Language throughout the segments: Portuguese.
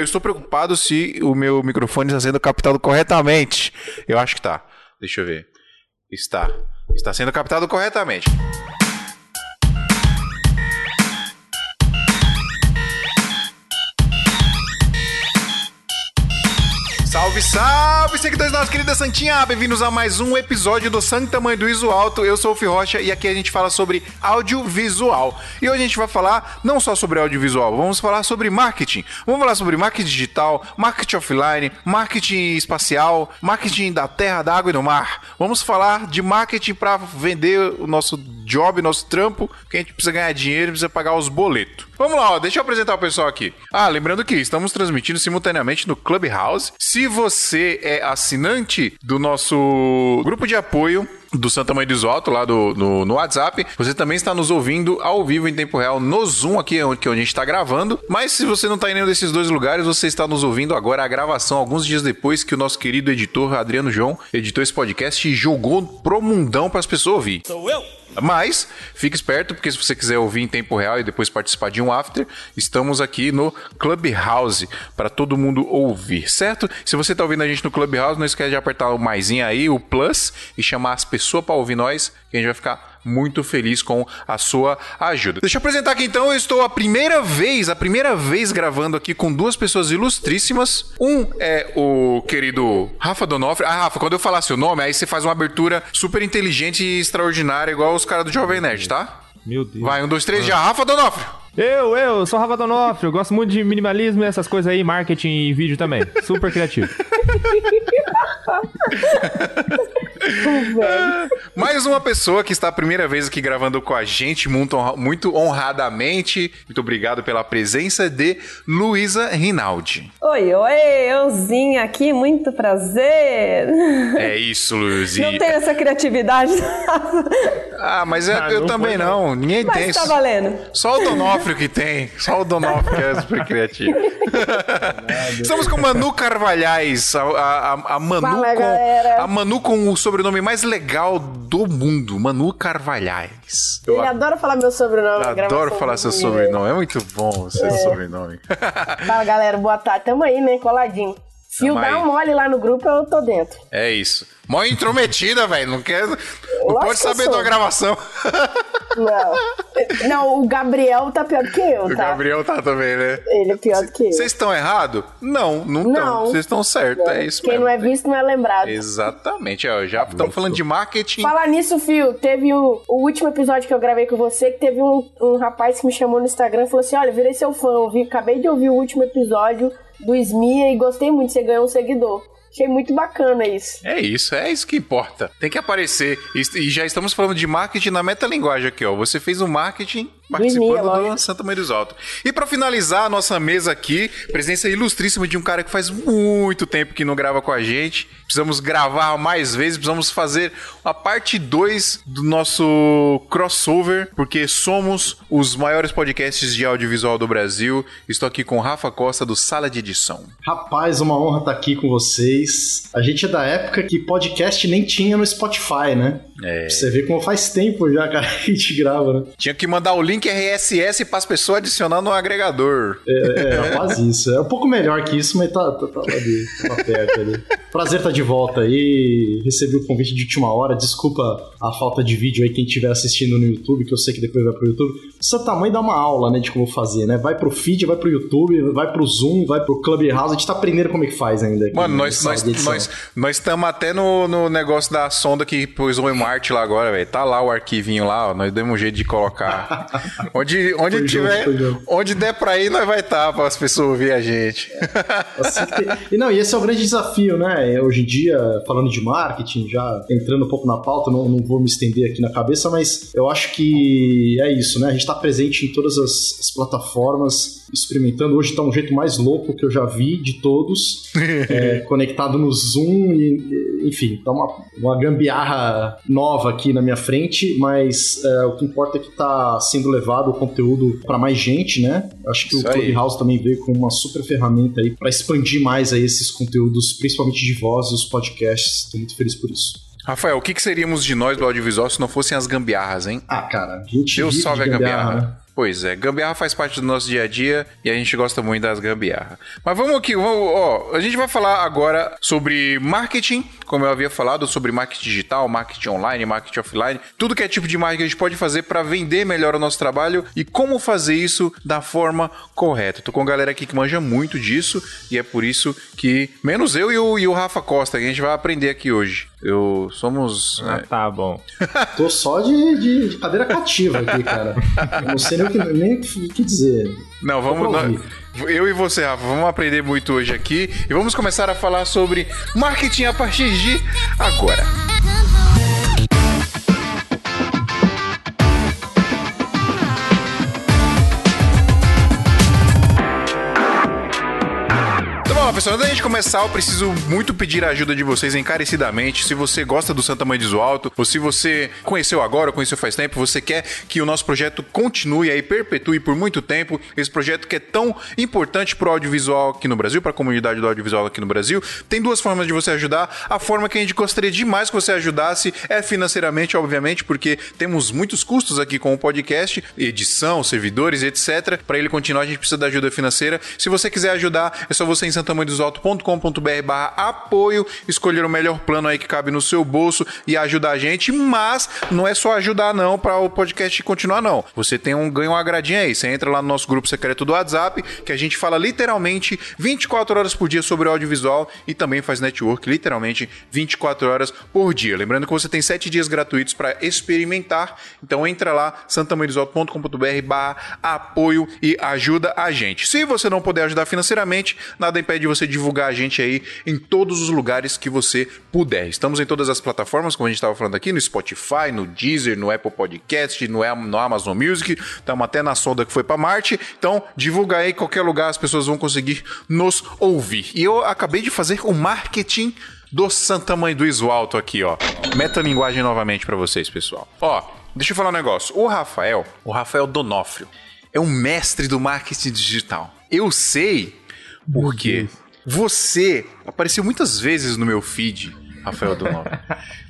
Eu estou preocupado se o meu microfone está sendo captado corretamente. Eu acho que tá. Deixa eu ver. Está. Está sendo captado corretamente. Salve, salve, seguidores da nossa querida Santinha! Bem-vindos a mais um episódio do Santa Mãe do Iso Alto. Eu sou o Fih Rocha e aqui a gente fala sobre audiovisual. E hoje a gente vai falar não só sobre audiovisual, vamos falar sobre marketing. Vamos falar sobre marketing digital, marketing offline, marketing espacial, marketing da terra, da água e do mar. Vamos falar de marketing para vender o nosso job, nosso trampo, que a gente precisa ganhar dinheiro, precisa pagar os boletos. Vamos lá, ó, deixa eu apresentar o pessoal aqui. Ah, lembrando que estamos transmitindo simultaneamente no Clubhouse. Se você é assinante do nosso grupo de apoio do Santa Mãe do Isoto, lá do, no, no, WhatsApp. Você também está nos ouvindo ao vivo em tempo real no Zoom, aqui onde, que é onde a gente está gravando. Mas se você não está em nenhum desses dois lugares, você está nos ouvindo agora a gravação, alguns dias depois que o nosso querido editor Adriano João editou esse podcast e jogou pro mundão para as pessoas ouvir. Sou eu! Mas fique esperto, porque se você quiser ouvir em tempo real e depois participar de um after, estamos aqui no Clubhouse para todo mundo ouvir, certo? Se você está ouvindo a gente no Clubhouse, não esquece de apertar o maisinho aí, o plus, e chamar as pessoas para ouvir nós, que a gente vai ficar muito feliz com a sua ajuda. Deixa eu apresentar aqui então, eu estou a primeira vez, a primeira vez gravando aqui com duas pessoas ilustríssimas. Um é o querido Rafa Donofre. Ah, Rafa, quando eu falar seu nome, aí você faz uma abertura super inteligente e extraordinária, igual os caras do Jovem Nerd, tá? Meu Deus. Vai, um, dois, três, já. Rafa Donofre. Eu, eu, sou Rafa Donofre, eu gosto muito de minimalismo e essas coisas aí, marketing e vídeo também. Super criativo. Mais uma pessoa que está a primeira vez aqui gravando com a gente, muito, muito honradamente. Muito obrigado pela presença de Luísa Rinaldi. Oi, oi, euzinha aqui, muito prazer. É isso, Luizinha. Não tem essa criatividade. ah, mas eu, ah, eu também não. não. Ninguém mas tem. Tá valendo. Só o Donofrio que tem. Só o Donofrio que é super criativo. Estamos com Manu Carvalhais, a, a, a Manu Fala, com galera. a Manu com o sobrenome mais legal do mundo, Manu Carvalhais. Ele adora falar meu sobrenome. Adoro falar seu sobrenome. É muito bom seu é. sobrenome. Fala, galera. Boa tarde. Tamo aí, né? Coladinho. Se o dá um mole lá no grupo, eu tô dentro. É isso. Mó intrometida, velho. Não quer. Não pode saber da gravação. Não. Não, o Gabriel tá pior do que eu, tá? O Gabriel tá também, né? Ele é pior do que eu. Vocês estão errados? Não, não estão. Vocês estão certos. É isso Quem mesmo. não é visto não é lembrado. Exatamente. Ó, já estamos falando de marketing. Falar nisso, Fio, teve o, o, último episódio que eu gravei com você, que teve um, um rapaz que me chamou no Instagram e falou assim: Olha, virei seu fã, ouvi, acabei de ouvir o último episódio do Smia e gostei muito, você ganhou um seguidor. Achei muito bacana isso. É isso, é isso que importa. Tem que aparecer. E já estamos falando de marketing na metalinguagem aqui, ó. Você fez um marketing participando do Santa Maria do Alto. E para finalizar a nossa mesa aqui, presença ilustríssima de um cara que faz muito tempo que não grava com a gente. Precisamos gravar mais vezes, precisamos fazer a parte 2 do nosso crossover, porque somos os maiores podcasts de audiovisual do Brasil. Estou aqui com o Rafa Costa do Sala de Edição. Rapaz, uma honra estar aqui com vocês. A gente é da época que podcast nem tinha no Spotify, né? É. Você vê como faz tempo já, cara, que a gente grava, né? Tinha que mandar o link RSS para as pessoas adicionar no agregador. É, é, quase isso. É um pouco melhor que isso, mas tá, tá, tá, ali, tá perto ali. Prazer estar tá de volta aí. Recebi o convite de última hora. Desculpa a falta de vídeo aí quem estiver assistindo no YouTube, que eu sei que depois vai pro YouTube. Seu tamanho dá uma aula, né, de como fazer, né? Vai pro feed, vai pro YouTube, vai pro Zoom, vai pro Clubhouse. A gente tá aprendendo como é que faz ainda. Aqui, Mano, nós nós nós nós estamos até no, no negócio da sonda que pôs o Marte lá agora, velho. Tá lá o arquivinho lá, ó. Nós demos um jeito de colocar. onde onde tiver, junto, onde der pra ir, nós vai estar tá, para as pessoas ouvir a gente. Assim e não, e esse é o grande desafio, né? Hoje em dia, falando de marketing, já entrando um pouco na pauta, não, não vou me estender aqui na cabeça, mas eu acho que é isso, né? A gente está presente em todas as, as plataformas, experimentando. Hoje está um jeito mais louco que eu já vi de todos, é, conectado no Zoom e, enfim, tá uma, uma gambiarra nova aqui na minha frente, mas é, o que importa é que está sendo levado o conteúdo para mais gente, né? Acho que Isso o Clubhouse aí. também veio com uma super ferramenta aí para expandir mais aí esses conteúdos, principalmente de voz e os podcasts. Estou muito feliz por isso. Rafael, o que, que, seríamos de nós do audiovisual se não fossem as gambiarras, hein? Ah, cara, a gente Deus salve a gambiarra. gambiarra. Né? Pois é, gambiarra faz parte do nosso dia a dia e a gente gosta muito das gambiarra. Mas vamos aqui, vamos, ó, a gente vai falar agora sobre marketing, como eu havia falado, sobre marketing digital, marketing online, marketing offline, tudo que é tipo de marketing a gente pode fazer para vender melhor o nosso trabalho e como fazer isso da forma correta. Tô com a galera aqui que manja muito disso e é por isso que, menos eu e o, e o Rafa Costa, que a gente vai aprender aqui hoje. Eu somos. Ah, né, tá bom. Tô só de, de- de cadeira cativa aqui, cara. Eu não sei nem o que, nem o que dizer. Não, vamos. Nós- eu e você, Rafa, vamos aprender muito hoje aqui e vamos começar a falar sobre marketing a partir de agora. Pessoal. Antes da gente começar, eu preciso muito pedir a ajuda de vocês encarecidamente. Se você gosta do Santa Mãe de Alto, ou se você conheceu agora, ou conheceu faz tempo, você quer que o nosso projeto continue aí, perpetue por muito tempo. Esse projeto que é tão importante pro audiovisual aqui no Brasil, para a comunidade do audiovisual aqui no Brasil. Tem duas formas de você ajudar. A forma que a gente gostaria demais que você ajudasse é financeiramente, obviamente, porque temos muitos custos aqui com o podcast, edição, servidores, etc. Para ele continuar, a gente precisa da ajuda financeira. Se você quiser ajudar, é só você em santamanhodosalto.com.br barra apoio, escolher o melhor plano aí que cabe no seu bolso e ajudar a gente, mas não é só ajudar não para o podcast continuar não. Você tem um ganho uma agradinha aí, você entra lá no nosso grupo secreto do WhatsApp, que a gente fala literalmente 24 horas por dia sobre audiovisual e também faz network literalmente 24 horas por dia. Lembrando que você tem 7 dias gratuitos para experimentar, então entra lá santamanhodosalto.com.br barra apoio e ajuda a gente. Se você não puder ajudar financeiramente, nada impede você divulgar a gente aí em todos os lugares que você puder. Estamos em todas as plataformas, como a gente estava falando aqui, no Spotify, no Deezer, no Apple Podcast, no, no Amazon Music, estamos até na sonda que foi para Marte. Então, divulga aí em qualquer lugar, as pessoas vão conseguir nos ouvir. E eu acabei de fazer o marketing do Santa Mãe do Iso Alto aqui, ó. Metalinguagem novamente para vocês, pessoal. Ó, deixa eu falar um negócio. O Rafael, o Rafael Donofrio, é um mestre do marketing digital. Eu sei porque você apareceu muitas vezes no meu feed, Rafael Donofrio.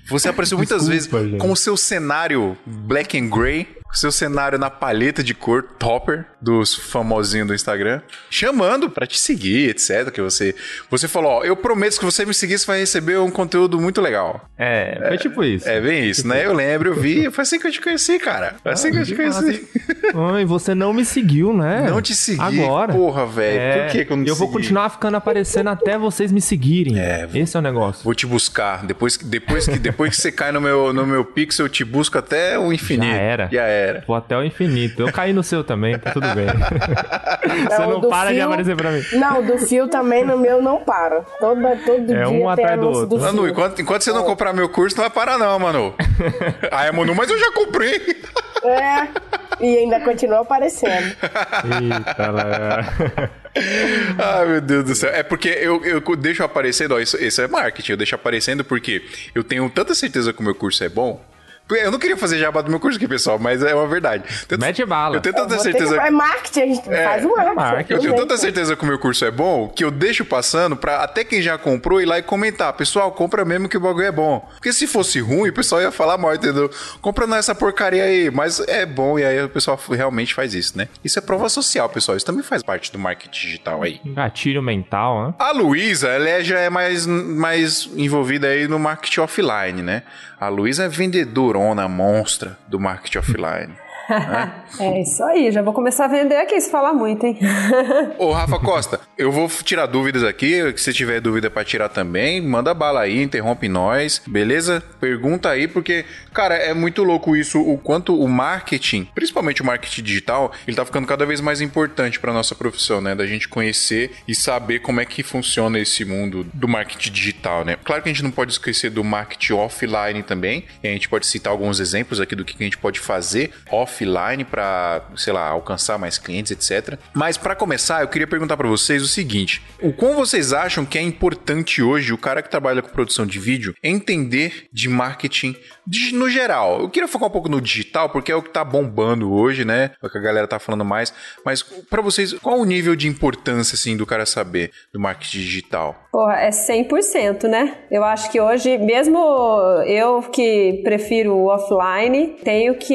Você apareceu muitas Desculpa, vezes gente. com o seu cenário black and gray, com seu cenário na paleta de cor topper dos famosinhos do Instagram, chamando pra te seguir, etc. Que você, você falou, ó, eu prometo que você me seguir, você vai receber um conteúdo muito legal. É, foi tipo isso. É bem isso, né? Eu lembro, eu vi, foi assim que eu te conheci, cara. Foi assim que eu te conheci. Ai, você não me seguiu, né? Não te segui, Agora. porra, velho. É, Por que que eu não Eu vou segui? continuar ficando aparecendo até vocês me seguirem. É, Esse é o negócio. Vou te buscar. Depois, que- depois, que, depois que você cai no meu, no meu pixel, eu te busco até o infinito. Já era. Já era. Vou até o infinito. Eu caí no seu também, tá tudo bem. você Não, não do para de fio- aparecer pra mim. Não, do fio também no meu não para. Todo, todo É dia um atrás do outro. do Manu, fio. enquanto, enquanto você não comprar meu curso, não vai parar não, Manu. Aí, Manu, mas eu já comprei. É, e ainda continua aparecendo. Eita, lá. Ai, meu Deus do céu. É porque eu, eu deixo aparecendo, ó, isso, isso é marketing, eu deixo aparecendo porque eu tenho tanta certeza que o meu curso é bom. Eu não queria fazer jabá do meu curso aqui, pessoal, mas é uma verdade. Tanto- Mete bala. Eu tenho tanta ter certeza. que... É marketing, a gente faz um marketing. marketing. Eu tenho tanta certeza que o meu curso é bom que eu deixo passando pra até quem já comprou ir lá e comentar. Pessoal, compra mesmo que o bagulho é bom. Porque se fosse ruim, o pessoal ia falar mal, entendeu? Compra não essa porcaria aí, mas é bom e aí o pessoal realmente faz isso, né? Isso é prova social, pessoal. Isso também faz parte do marketing digital aí. Gatilho mental, né? A Luísa, ela é- já é mais, mais envolvida aí no marketing offline, né? A Luísa é vendedorona, monstra do marketing offline. É isso aí, já vou começar a vender aqui se falar muito, hein? Ô, Rafa Costa, eu vou tirar dúvidas aqui. Se tiver dúvida pra tirar também, manda bala aí, interrompe nós, beleza? Pergunta aí, porque, cara, é muito louco isso, o quanto o marketing, principalmente o marketing digital, ele tá ficando cada vez mais importante pra nossa profissão, né? Da gente conhecer e saber como é que funciona esse mundo do marketing digital, né? Claro que a gente não pode esquecer do marketing offline também, a gente pode citar alguns exemplos aqui do que a gente pode fazer offline pra, sei lá, alcançar mais clientes, etc. Mas pra começar, eu queria perguntar pra vocês o seguinte: o quão vocês acham que é importante hoje o cara que trabalha com produção de vídeo entender de marketing no geral? Eu queria focar um pouco no digital, porque é o que tá bombando hoje, né? É o que a galera tá falando mais. Mas pra vocês, qual o nível de importância assim do cara saber do marketing digital? Porra, é 100%, né? Eu acho que hoje, mesmo eu que prefiro o offline, tenho que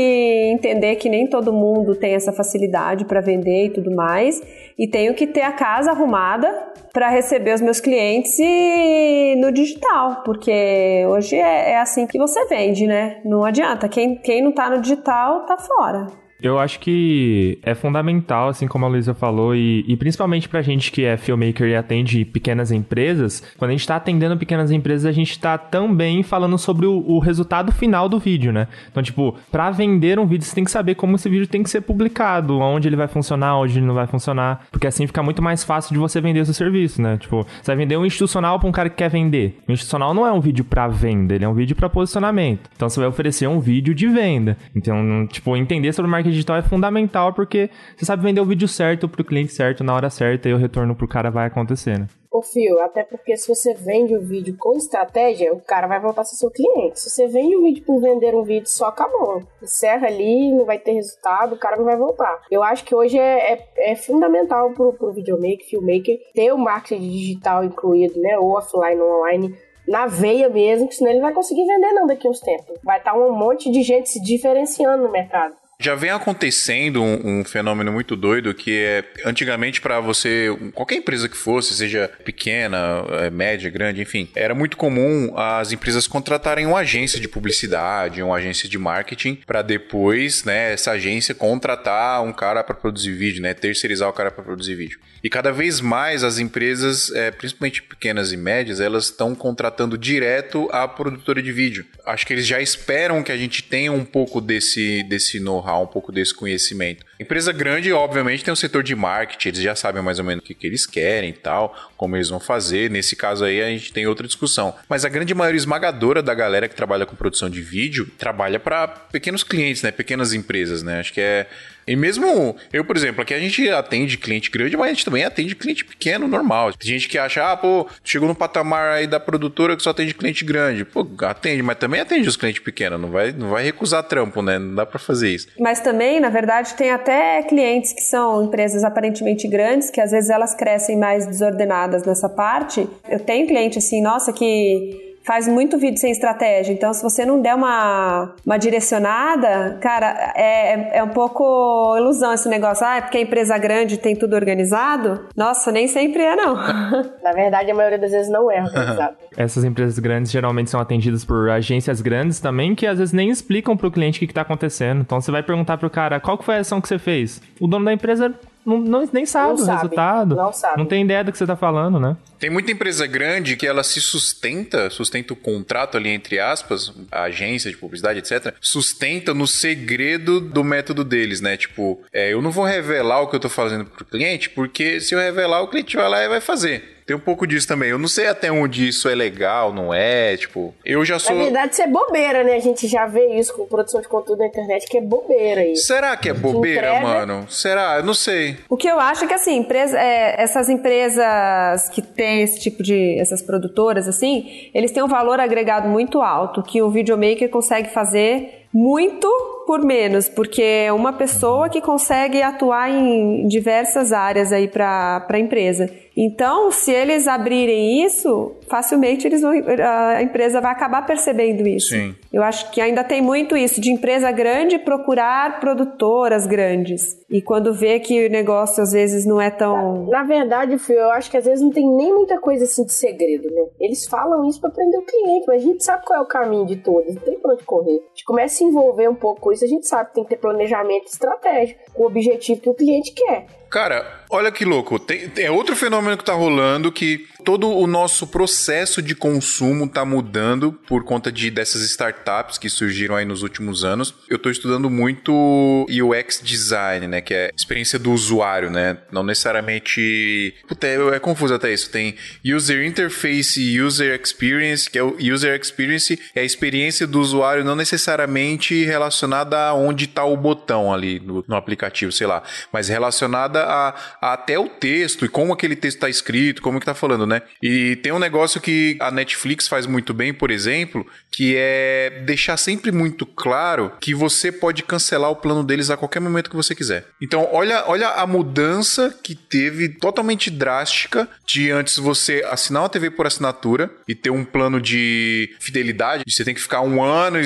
entender que nem todo mundo tem essa facilidade para vender e tudo mais, e tenho que ter a casa arrumada para receber os meus clientes e no digital, porque hoje é, é, assim que você vende, né? Não adianta. Quem, quem não tá no digital tá fora. Eu acho que é fundamental, assim como a Luísa falou, e, e, principalmente pra gente que é filmmaker e atende pequenas empresas, quando a gente tá atendendo pequenas empresas, a gente tá também falando sobre o, o, resultado final do vídeo, né? Então, tipo, pra vender um vídeo, você tem que saber como esse vídeo tem que ser publicado, onde ele vai funcionar, onde ele não vai funcionar, porque assim fica muito mais fácil de você vender seu serviço, né? Tipo, você vai vender um institucional pra um cara que quer vender. O institucional não é um vídeo pra venda, ele é um vídeo pra posicionamento. Então, você vai oferecer um vídeo de venda. Então, tipo, entender sobre marketing digital é fundamental porque você sabe vender o vídeo certo pro cliente certo, na hora certa, e o retorno pro cara vai acontecer, né? Ô Fio, até porque se você vende o vídeo com estratégia, o cara vai voltar a ser seu cliente. Se você vende o vídeo por vender um vídeo só, acabou. Encerra ali, não vai ter resultado, o cara não vai voltar. Eu acho que hoje é, é, é fundamental pro, pro videomaker, filmmaker, ter o marketing digital incluído, né? Ou offline ou online na veia mesmo, que senão ele vai conseguir vender não daqui a uns tempos. Vai estar um monte de gente se diferenciando no mercado. Já vem acontecendo um, um, fenômeno muito doido que é antigamente para você qualquer empresa que fosse, seja pequena, é, média, grande, enfim, era muito comum as empresas contratarem uma agência de publicidade, uma agência de marketing para depois, né, essa agência contratar um cara para produzir vídeo, né, terceirizar o cara para produzir vídeo. E cada vez mais as empresas, é, principalmente pequenas e médias, elas estão contratando direto a produtora de vídeo. Acho que eles já esperam que a gente tenha um pouco desse desse know um pouco desse conhecimento. Empresa grande, obviamente, tem um setor de marketing, eles já sabem mais ou menos o que, que eles querem e tal, como eles vão fazer. Nesse caso aí, a gente tem outra discussão. Mas a grande maioria esmagadora da galera que trabalha com produção de vídeo trabalha para pequenos clientes, né? Pequenas empresas, né? Acho que é e mesmo eu, por exemplo, aqui a gente atende cliente grande, mas a gente também atende cliente pequeno, normal. Tem gente que acha, ah, pô, chegou no patamar aí da produtora que só atende cliente grande. Pô, atende, mas também atende os clientes pequenos, não vai, não vai recusar trampo, né? Não dá para fazer isso. Mas também, na verdade, tem até clientes que são empresas aparentemente grandes, que às vezes elas crescem mais desordenadas nessa parte. Eu tenho cliente assim, nossa, que faz muito vídeo sem estratégia. Então, se você não der uma, uma direcionada, cara, é, é um pouco ilusão esse negócio. Ah, é porque a empresa grande tem tudo organizado? Nossa, nem sempre é, não. Na verdade, a maioria das vezes não é organizado. Essas empresas grandes geralmente são atendidas por agências grandes também, que às vezes nem explicam pro cliente o que, que tá acontecendo. Então, você vai perguntar pro cara, qual que foi a ação que você fez? O dono da empresa não, não, nem sabe não o sabe, resultado. Não sabe. Não tem ideia do que você tá falando, né? Tem muita empresa grande que ela se sustenta, sustenta o contrato ali, entre aspas, a agência de publicidade, etc., sustenta no segredo do método deles, né? Tipo, é, eu não vou revelar o que eu tô fazendo pro cliente, porque se eu revelar, o cliente vai lá e vai fazer. Tem um pouco disso também. Eu não sei até onde isso é legal, não é, tipo, eu já sou... Na verdade, isso é bobeira, né? A gente já vê isso com produção de conteúdo na internet, que é bobeira isso. Será que é bobeira, entrega... mano? Será? Eu não sei. O que eu acho é que, assim, empresa, é, essas empresas que têm esse tipo de... essas produtoras, assim, eles têm um valor agregado muito alto, que o videomaker consegue fazer muito por menos, porque é uma pessoa que consegue atuar em diversas áreas aí para a empresa. Então, se eles abrirem isso, facilmente eles vão, a empresa vai acabar percebendo isso. Sim. Eu acho que ainda tem muito isso de empresa grande procurar produtoras grandes. E quando vê que o negócio às vezes não é tão. Na, na verdade, Fio, eu acho que às vezes não tem nem muita coisa assim de segredo, né? Eles falam isso para prender o cliente, mas a gente sabe qual é o caminho de todos, não tem pra onde correr. A gente começa a se envolver um pouco com isso, a gente sabe tem que ter planejamento estratégico, com o objetivo que o cliente quer. Cara, olha que louco. Tem, é outro fenômeno que tá rolando que todo o nosso processo de consumo tá mudando por conta de dessas startups que surgiram aí nos últimos anos. Eu tô estudando muito UX design, né, que é experiência do usuário, né? Não necessariamente, puta, é, é confuso até isso. Tem user interface user experience, que é o user experience é a experiência do usuário não necessariamente relacionada a onde tá o botão ali no, no aplicativo, sei lá, mas relacionada a, a, até o texto e como aquele texto está escrito, como que tá falando, né? E tem um negócio que a Netflix faz muito bem, por exemplo, que é deixar sempre muito claro que você pode cancelar o plano deles a qualquer momento que você quiser. Então, olha, olha a mudança que teve totalmente drástica de antes você assinar uma TV por assinatura e ter um plano de fidelidade, você tem que ficar um ano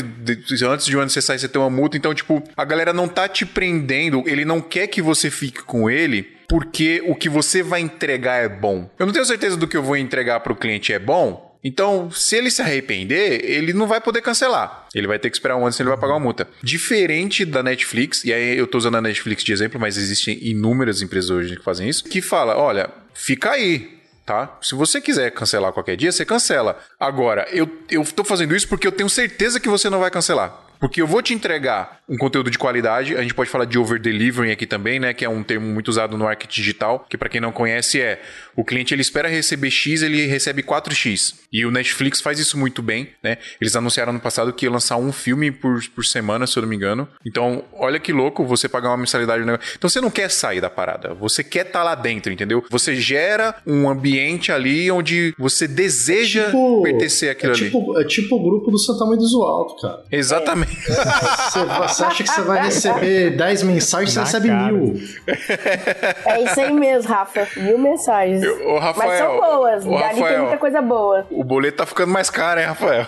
antes de um ano você sair você tem uma multa. Então, tipo, a galera não tá te prendendo, ele não quer que você fique com ele porque o que você vai entregar é bom. Eu não tenho certeza do que eu vou entregar para o cliente é bom. Então, se ele se arrepender, ele não vai poder cancelar. Ele vai ter que esperar um ano, senão ele vai pagar uma multa. Diferente da Netflix, e aí eu tô usando a Netflix de exemplo, mas existem inúmeras empresas hoje que fazem isso, que fala, olha, fica aí, tá? Se você quiser cancelar qualquer dia, você cancela. Agora, eu, eu tô fazendo isso porque eu tenho certeza que você não vai cancelar. Porque eu vou te entregar um conteúdo de qualidade, a gente pode falar de over-delivering aqui também, né? Que é um termo muito usado no marketing digital, que para quem não conhece é o cliente ele espera receber X, ele recebe 4X. E o Netflix faz isso muito bem, né? Eles anunciaram no passado que ia lançar um filme por, por semana, se eu não me engano. Então, olha que louco você pagar uma mensalidade. Então, você não quer sair da parada, você quer estar tá lá dentro, entendeu? Você gera um ambiente ali onde você deseja é tipo, pertencer àquilo é tipo, ali. É tipo o grupo do Santa Mãe do cara. Exatamente. Você, você, acha que você vai receber 10 mensagens, você recebe cara. mil. É isso aí mesmo, Rafa. Mil mensagens. Eu, Rafael, Mas são boas. O Dali tem muita coisa boa. O boleto tá ficando mais caro, hein, Rafael?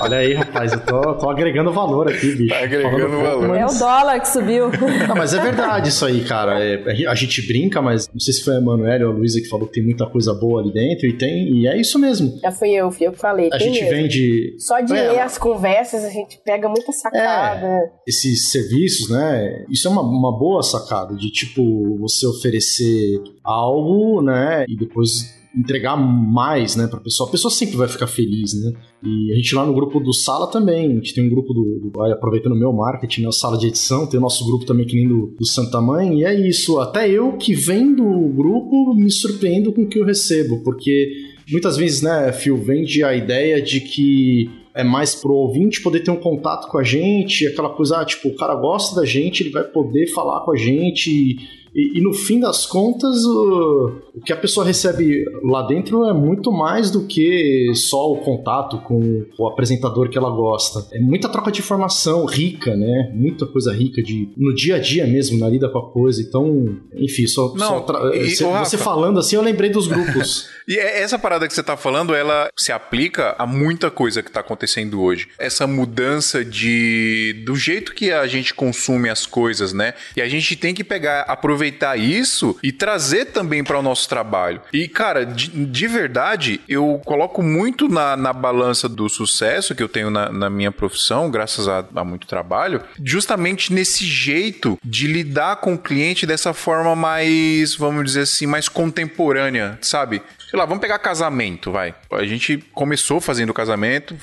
Olha aí, rapaz, eu tô, tô agregando valor aqui, bicho. Tá agregando valor. Mas... É o dólar que subiu. Não, mas é verdade isso aí, cara. É, a gente brinca, mas não sei se foi a Emanuele ou a Luísa que falou que tem muita coisa boa ali dentro, e tem, e é isso mesmo. Já fui eu, fui eu que falei. A gente mesmo. vende. Só de é, ler as conversas, a gente pega muita sacada. É, esses serviços, né? Isso é uma, uma boa sacada de tipo você oferecer algo, né? E depois entregar mais, né, pra pessoa. A pessoa sempre vai ficar feliz, né? E a gente lá no grupo do Sala também, a gente tem um grupo do, do aproveitando o meu marketing, né, Sala de Edição, tem o nosso grupo também que nem do, do Santa Mãe, e é isso. Até eu que vem do grupo me surpreendo com o que eu recebo, porque muitas vezes, né, Phil, vende a ideia de que é mais pro ouvinte poder ter um contato com a gente, aquela coisa, ah, tipo, o cara gosta da gente, ele vai poder falar com a gente e, e, no fim das contas, o, o, que a pessoa recebe lá dentro é muito mais do que só o contato com o apresentador que ela gosta. É muita troca de informação rica, né? Muita coisa rica de no dia a dia mesmo, na lida com a coisa. Então, enfim, só, Não, só tra... e, você, você falando assim, eu lembrei dos grupos. e é, essa parada que você tá falando, ela se aplica a muita coisa que tá acontecendo hoje. Essa mudança de do jeito que a gente consome as coisas, né? E a gente tem que pegar, aproveitar aproveitar isso e trazer também para o nosso trabalho. E, cara, de, de verdade, eu coloco muito na, na balança do sucesso que eu tenho na, na minha profissão, graças a, a muito trabalho, justamente nesse jeito de lidar com o cliente dessa forma mais, vamos dizer assim, mais contemporânea, sabe? sei lá, vamos pegar casamento, vai. A gente começou fazendo casamento,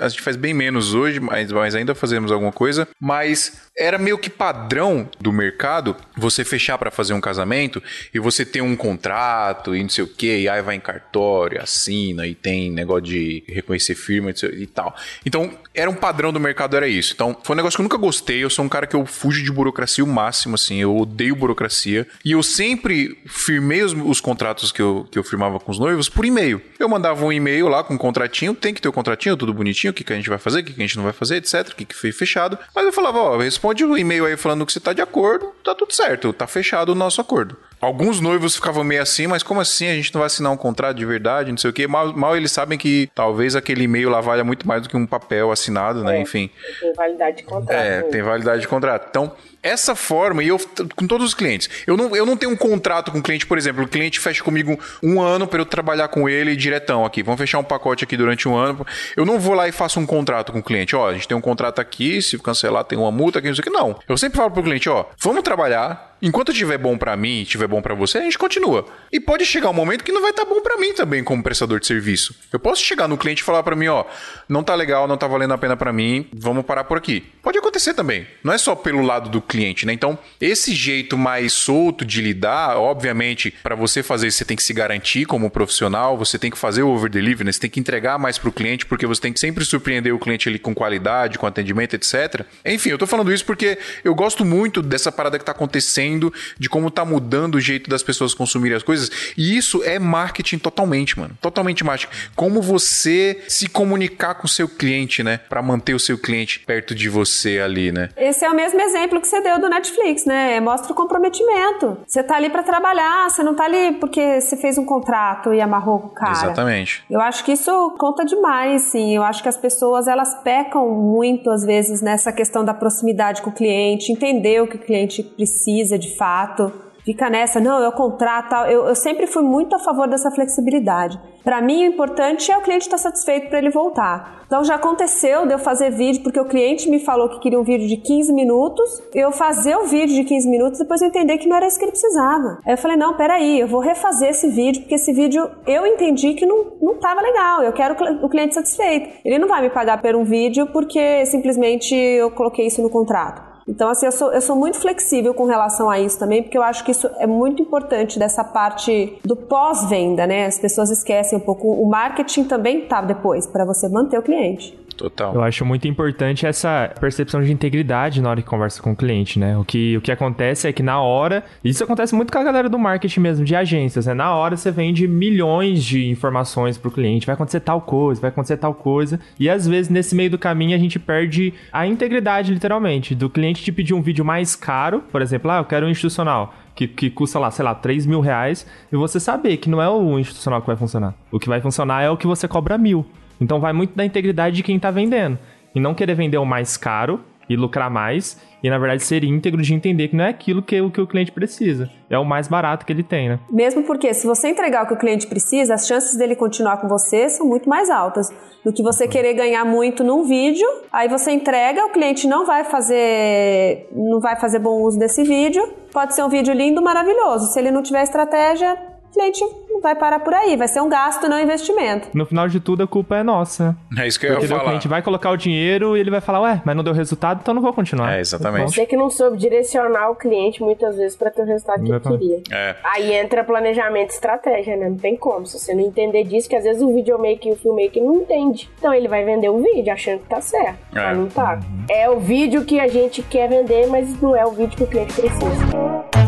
a gente faz bem menos hoje, mas, mas ainda fazemos alguma coisa. Mas era meio que padrão do mercado você fechar para fazer um casamento e você ter um contrato e não sei o que, e aí vai em cartório, assina e tem negócio de reconhecer firma e tal. Então, era um padrão do mercado, era isso. Então, foi um negócio que eu nunca gostei. Eu sou um cara que eu fujo de burocracia o máximo, assim. Eu odeio burocracia. E eu sempre firmei os, os contratos que eu, que eu firmava com os noivos por e-mail. Eu mandava um e-mail lá com um contratinho, tem que ter o um contratinho, tudo bonitinho, o que, que a gente vai fazer, o que, que a gente não vai fazer, etc. O que, que foi fechado. Mas eu falava, ó, responde o e-mail aí falando que você tá de acordo, tá tudo certo, tá fechado o nosso acordo. Alguns noivos ficavam meio assim, mas como assim a gente não vai assinar um contrato de verdade, não sei o quê? Mal, mal eles sabem que talvez aquele e-mail lá valha muito mais do que um papel assinado, né? É, Enfim. Tem validade de contrato. É, tem validade de contrato. Então, essa forma, e eu com todos os clientes, eu não, eu não tenho um contrato com o cliente, por exemplo, o cliente fecha comigo um ano para eu trabalhar com ele diretão aqui. Vamos fechar um pacote aqui durante um ano. Eu não vou lá e faço um contrato com o cliente. Ó, a gente tem um contrato aqui, se cancelar tem uma multa aqui, não sei o que. Não. Eu sempre falo pro cliente, ó, vamos trabalhar, Enquanto estiver bom para mim, estiver bom para você, a gente continua. E pode chegar um momento que não vai estar tá bom para mim também como prestador de serviço. Eu posso chegar no cliente e falar para mim, ó, não tá legal, não tá valendo a pena para mim, vamos parar por aqui. Pode acontecer também. Não é só pelo lado do cliente, né? Então, esse jeito mais solto de lidar, obviamente, para você fazer isso, você tem que se garantir como profissional, você tem que fazer o over delivery, né? você tem que entregar mais para o cliente, porque você tem que sempre surpreender o cliente ali com qualidade, com atendimento, etc. Enfim, eu tô falando isso porque eu gosto muito dessa parada que tá acontecendo, de como tá mudando o jeito das pessoas consumirem as coisas, e isso é marketing totalmente, mano. Totalmente marketing. Como você se comunicar com o seu cliente, né? Para manter o seu cliente perto de você ali, né? Esse é o mesmo exemplo que você deu do Netflix, né? Mostra o comprometimento. Você tá ali para trabalhar, você não tá ali porque você fez um contrato e amarrou com o cara. Exatamente. Eu acho que isso conta demais, sim. Eu acho que as pessoas, elas pecam muito, às vezes, nessa questão da proximidade com o cliente, entender o que o cliente precisa de fato fica nessa, não, eu contrato, eu, eu sempre fui muito a favor dessa flexibilidade. Para mim, o importante é o cliente estar satisfeito para ele voltar. Então, já aconteceu de eu fazer vídeo, porque o cliente me falou que queria um vídeo de 15 minutos, eu fazer o vídeo de 15 minutos, depois eu entender que não era isso que ele precisava. Aí eu falei, não, peraí, eu vou refazer esse vídeo, porque esse vídeo eu entendi que não, não tava legal, eu quero o cliente satisfeito. Ele não vai me pagar por um vídeo porque simplesmente eu coloquei isso no contrato. Então, assim, eu sou, eu sou muito flexível com relação a isso também, porque eu acho que isso é muito importante dessa parte do pós-venda, né? As pessoas esquecem um pouco. O marketing também tá depois, para você manter o cliente. Total. Eu acho muito importante essa percepção de integridade na hora que conversa com o cliente, né? O que, o que acontece é que na hora, isso acontece muito com a galera do marketing mesmo, de agências, né? Na hora você vende milhões de informações pro cliente, vai acontecer tal coisa, vai acontecer tal coisa, e às vezes nesse meio do caminho a gente perde a integridade, literalmente, do cliente te pedir um vídeo mais caro, por exemplo, ah, eu quero um institucional. Que, que, custa lá, sei lá, 3 mil reais, e você saber que não é o institucional que vai funcionar. O que vai funcionar é o que você cobra mil. Então vai muito da integridade de quem está vendendo. E não querer vender o mais caro e lucrar mais, e na verdade ser íntegro de entender que não é aquilo que, o que o cliente precisa. É o mais barato que ele tem, né? Mesmo porque se você entregar o que o cliente precisa, as chances dele continuar com você são muito mais altas do que você querer ganhar muito num vídeo, aí você entrega, o cliente não vai fazer não vai fazer bom uso desse vídeo. Pode ser um vídeo lindo, maravilhoso. Se ele não tiver estratégia, cliente não vai parar por aí, vai ser um gasto, não um investimento. No final de tudo, a culpa é nossa. É isso que eu ia falar. O cliente vai colocar o dinheiro e ele vai falar, ué, mas não deu resultado, então não vou continuar. É, exatamente. Você que não soube direcionar o cliente muitas vezes para ter o resultado que ele queria. É. Aí entra planejamento e estratégia, né? Não tem como. Se você não entender disso, que às vezes o videomaker e o filmmaker não entende. Então ele vai vender o vídeo achando que tá certo. É. Mas não tá. É o vídeo que a gente quer vender, mas não é o vídeo que o cliente precisa.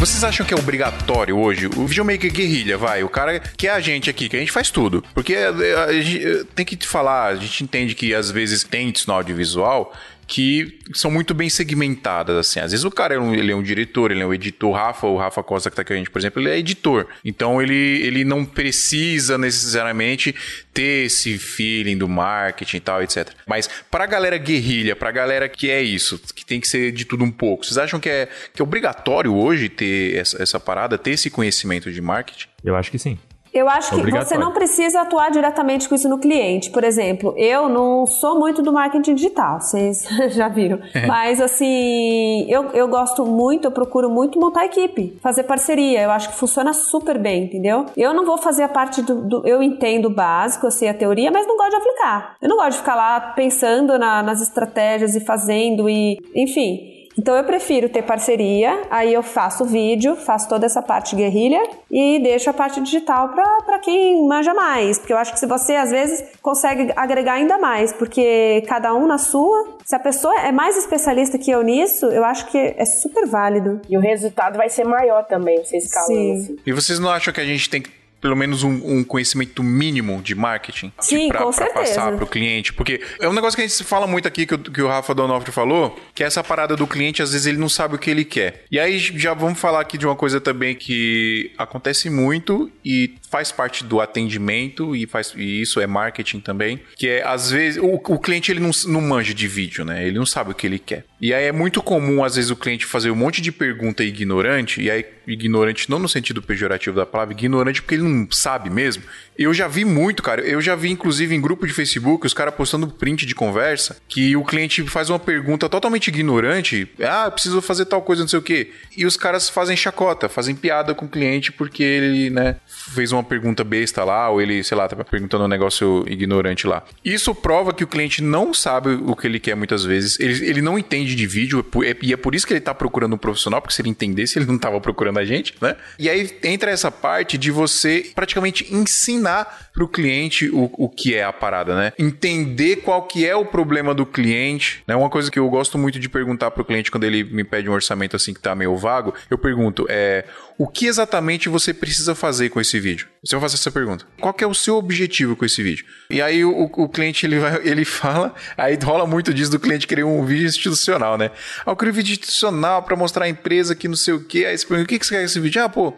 Vocês acham que é obrigatório hoje? O videomaker guerrilha, vai, o cara que é a gente aqui, que a gente faz tudo. Porque a, a, a gente tem que te falar, a gente entende que às vezes tem no audiovisual que são muito bem segmentadas, assim. Às vezes o cara é um, ele é um diretor, ele é um editor. O Rafa, o Rafa Costa que tá aqui a gente, por exemplo, ele é editor. Então ele, ele não precisa necessariamente ter esse feeling do marketing e tal, etc. Mas pra galera guerrilha, pra galera que é isso, que tem que ser de tudo um pouco, vocês acham que é, que é obrigatório hoje ter essa, essa parada, ter esse conhecimento de marketing? Eu acho que sim. Eu acho que você não precisa atuar diretamente com isso no cliente. Por exemplo, eu não sou muito do marketing digital, vocês já viram. É. Mas, assim, eu, eu gosto muito, eu procuro muito montar equipe, fazer parceria. Eu acho que funciona super bem, entendeu? Eu não vou fazer a parte do. do eu entendo o básico, eu sei a teoria, mas não gosto de aplicar. Eu não gosto de ficar lá pensando na, nas estratégias e fazendo e. Enfim. Então eu prefiro ter parceria, aí eu faço vídeo, faço toda essa parte guerrilha e deixo a parte digital para quem manja mais, porque eu acho que se você às vezes consegue agregar ainda mais, porque cada um na sua, se a pessoa é mais especialista que eu nisso, eu acho que é super válido. E o resultado vai ser maior também, vocês Sim. assim. E vocês não acham que a gente tem que pelo menos um, um conhecimento mínimo de marketing Sim, pra, com pra certeza. passar pro cliente? Porque é um negócio que a gente fala muito aqui, que, o- que o Rafa Donofrio falou, que é essa parada do cliente, às vezes ele não sabe o que ele quer. E aí já vamos falar aqui de uma coisa também que acontece muito e faz parte do atendimento e, faz, e isso é marketing também, que é às vezes o, o cliente ele não, não manja de vídeo, né? Ele não sabe o que ele quer. E aí é muito comum às vezes o cliente fazer um monte de pergunta ignorante, e aí ignorante não no sentido pejorativo da palavra, ignorante porque ele não sabe mesmo. Eu já vi muito, cara. Eu já vi, inclusive, em grupo de Facebook, os caras postando print de conversa, que o cliente faz uma pergunta totalmente ignorante. Ah, preciso fazer tal coisa, não sei o quê. E os caras fazem chacota, fazem piada com o cliente porque ele, né, fez uma pergunta besta lá, ou ele, sei lá, tá perguntando um negócio ignorante lá. Isso prova que o cliente não sabe o que ele quer muitas vezes. Ele, ele não entende de vídeo, é é- e é por isso que ele tá procurando um profissional, porque se ele entendesse, ele não tava procurando a gente, né? E aí entra essa parte de você praticamente ensinar pro cliente o, o que é a parada, né? Entender qual que é o problema do cliente, né? Uma coisa que eu gosto muito de perguntar pro cliente quando ele me pede um orçamento assim que tá meio vago, eu pergunto, é, o que exatamente você precisa fazer com esse vídeo? Você vai fazer essa pergunta. Qual que é o seu objetivo com esse vídeo? E aí o, o cliente ele, vai, ele fala, aí rola muito disso do cliente querer um vídeo institucional, né? Ah, eu queria um vídeo institucional para mostrar a empresa que não sei o quê. Aí você pergunta, o que, que você quer esse vídeo? Ah, pô,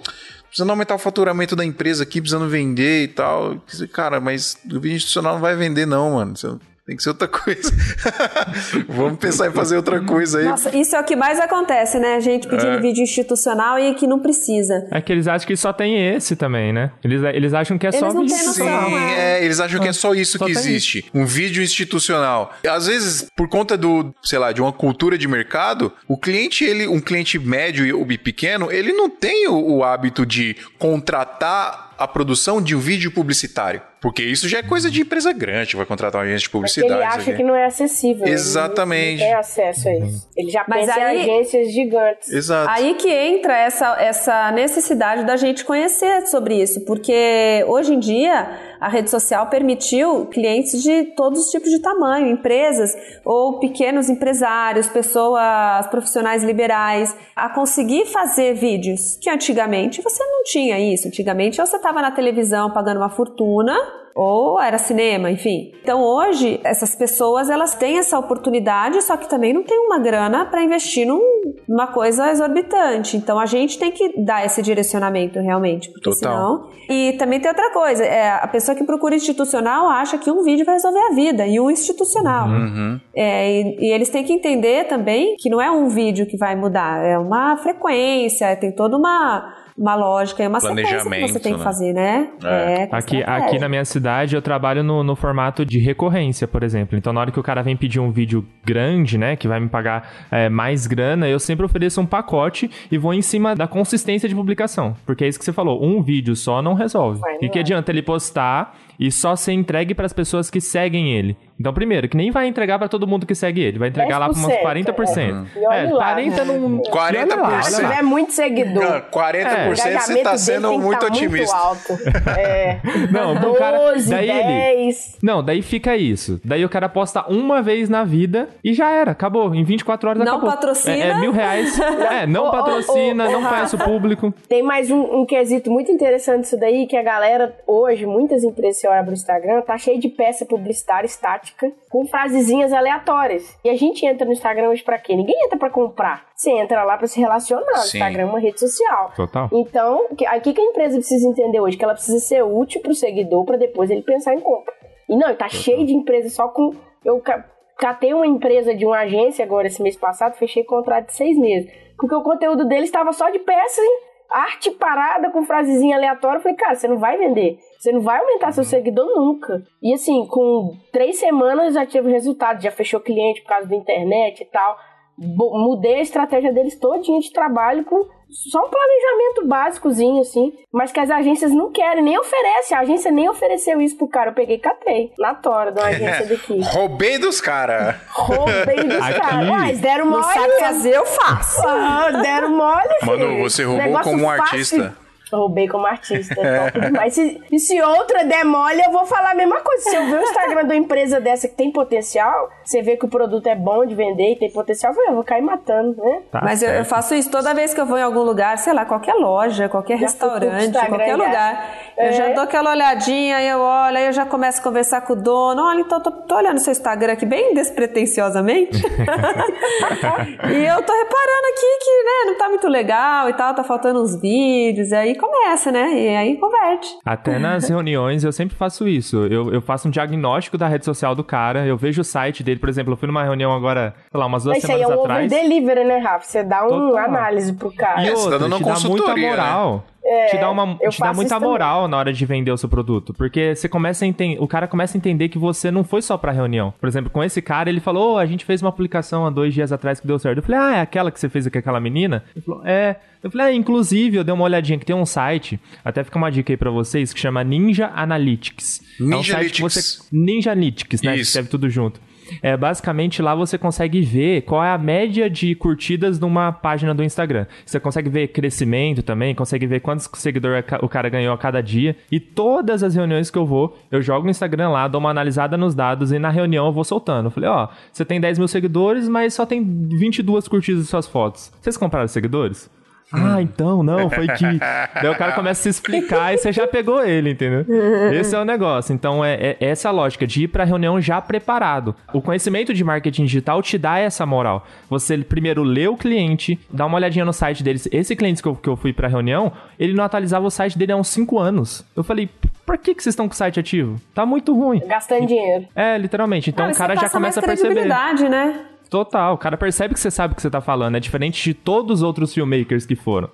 precisando aumentar o faturamento da empresa aqui, precisando vender e tal. Cara, mas o vídeo institucional não vai vender não, mano. Tem que ser outra coisa. Vamos pensar em fazer outra coisa aí. Nossa, isso é o que mais acontece, né? Gente pedindo É. vídeo institucional e que não precisa. É que eles acham que só tem esse também, né? Eles, eles acham que é só Eles não vídeo. têm Sim, noção, é. é, eles acham que é só isso Só que existe. Um vídeo institucional. Às vezes, por conta do, sei lá, de uma cultura de mercado, o cliente, ele, um cliente médio e pequeno, ele não tem o, o hábito de contratar a produção de um vídeo publicitário. Porque isso já é coisa de empresa grande, vai contratar uma agência de Porque publicidade. ele isso acha que não é acessível. ele Exatamente. Não tem acesso a isso. Ele já Mas pensa aí- em agências gigantes. Exato. Aí que entra essa, essa necessidade da gente conhecer sobre isso, porque hoje em dia a rede social permitiu clientes de todos os tipos de tamanho, empresas ou pequenos empresários, pessoas profissionais liberais, a conseguir fazer vídeos que antigamente você não tinha isso. Antigamente você estava na televisão pagando uma fortuna ou era cinema, enfim. Então hoje essas pessoas elas têm essa oportunidade, só que também não tem uma grana para investir num- numa coisa exorbitante. Então a gente tem que dar esse direcionamento realmente, porque Total. senão. E também tem outra coisa, é, a pessoa que procura institucional acha que um vídeo vai resolver a vida e um institucional. Uhum. É, e, e eles têm que entender também que não é um vídeo que vai mudar, é uma frequência, tem toda uma, uma lógica e uma sequência que você tem que né? fazer, né? É. com Aqui, aqui na minha cidade eu trabalho no, no formato de recorrência, por exemplo. Então, na hora que o cara vem pedir um vídeo grande, né, que vai me pagar é, mais grana, eu sempre ofereço um pacote e vou em cima da consistência de publicação. Porque é isso que você falou, um vídeo só não resolve. E que adianta ele postar e só ser entregue para as pessoas que seguem ele. Então, primeiro, que nem vai entregar para todo mundo que segue ele, vai entregar lá para umas 10%, 40%. é. E olha É, lá, 40 né? não. 40%. olha lá, olha lá. Se tiver muito seguidor. Cara, 40% o você tá sendo que muito tá otimista. Muito alto. É. Não, pro cara- 12, daí ele- 10. Não, daí fica isso. Daí o cara posta uma vez na vida e já era, acabou. Em 24 horas Não acabou. patrocina. É, é mil reais. É, não patrocina, não conhece o público. Tem mais um, um quesito muito interessante isso daí, que a galera, hoje, muitas empresas, você olha pro Instagram, tá cheio de peça publicitária estática, com frasezinhas aleatórias. E a gente entra no Instagram hoje pra quê? Ninguém entra pra comprar. Você entra lá pra se relacionar. O Sim. Instagram é uma rede social. Total. Então, o que, a empresa precisa entender hoje? Que ela precisa ser útil pro seguidor pra depois ele pensar em compra. E não, tá cheio de empresas só com. Eu ca- catei uma empresa de uma agência agora esse mês passado, fechei contrato de seis meses. Porque o conteúdo deles estava só de peça, hein? arte parada com frasezinha aleatória. Eu falei, cara, você não vai vender. Você não vai aumentar seu seguidor nunca. E assim, com três semanas já tive resultado, já fechou cliente por causa da internet e tal. Mudei a estratégia deles todinha de trabalho com só um planejamento básicozinho, assim. Mas que as agências não querem, nem oferecem. A agência nem ofereceu isso pro cara. Eu peguei e catei. Na tora de uma agência daqui. Roubei dos caras. Roubei dos caras. Mas deram Não mole. sabe fazer, eu faço. Ah, deram mole, Mano, filho. você roubou Negócio como um fácil. Roubei como artista, top demais. Se, e se outra demole, eu vou falar a mesma coisa. Se eu ver o Instagram de uma empresa dessa que tem potencial, você vê que o produto é bom de vender e tem potencial, eu vou cair matando, né? Tá Mas eu, eu, faço isso toda vez que eu vou em algum lugar, sei lá, qualquer loja, qualquer já restaurante, qualquer lugar. É. Eu já dou aquela olhadinha, eu olho, aí eu já começo a conversar com o dono. Olha, então tô, tô olhando seu Instagram aqui bem despretensiosamente. e eu tô reparando aqui que, né, não tá muito legal e tal, tá faltando uns vídeos, e aí começa, né? E aí converte. Até nas reuniões eu sempre faço isso. Eu, eu faço um diagnóstico da rede social do cara, eu vejo o site dele, por exemplo, eu fui numa reunião agora, sei lá, umas duas Mas semanas atrás. Isso aí é um delivery, né, Rafa? Você dá uma análise pro cara. E outra, tá te dá muita né? moral. Né? É, te dá, uma, te dá muita moral na hora de vender o seu produto. Porque você começa a entender. O cara começa a entender que você não foi só pra reunião. Por exemplo, com esse cara, ele falou: oh, a gente fez uma publicação há dois dias atrás que deu certo. Eu falei, ah, é aquela que você fez com aquela menina? Ele falou, é. Eu falei, ah, inclusive, eu dei uma olhadinha que tem um site, até fica uma dica aí pra vocês, que chama Ninja Analytics. Ninja é um site Analytics. que você. Ninja Analytics, né? Isso. Que escreve tudo junto. É, basicamente lá você consegue ver qual é a média de curtidas numa página do Instagram. Você consegue ver crescimento também, consegue ver quantos seguidores o cara ganhou a cada dia. E todas as reuniões que eu vou, eu jogo no Instagram lá, dou uma analisada nos dados e na reunião eu vou soltando. Eu falei, ó, você tem 10 mil seguidores, mas só tem 22 curtidas de suas fotos. Vocês compraram seguidores? Ah, então, não, foi que. Daí o cara começa a se explicar e você já pegou ele, entendeu? Esse é o negócio. Então, é, é essa a lógica de ir pra reunião já preparado. O conhecimento de marketing digital te dá essa moral. Você primeiro lê o cliente, dá uma olhadinha no site deles. Esse cliente que eu, que eu fui pra reunião, ele não atualizava o site dele há uns 5 anos. Eu falei, por que, que vocês estão com o site ativo? Tá muito ruim. Gastando dinheiro. É, literalmente. Então não, o cara já começa a perceber. né? Total, o cara percebe que você sabe o que você tá falando. É diferente de todos os outros filmmakers que foram.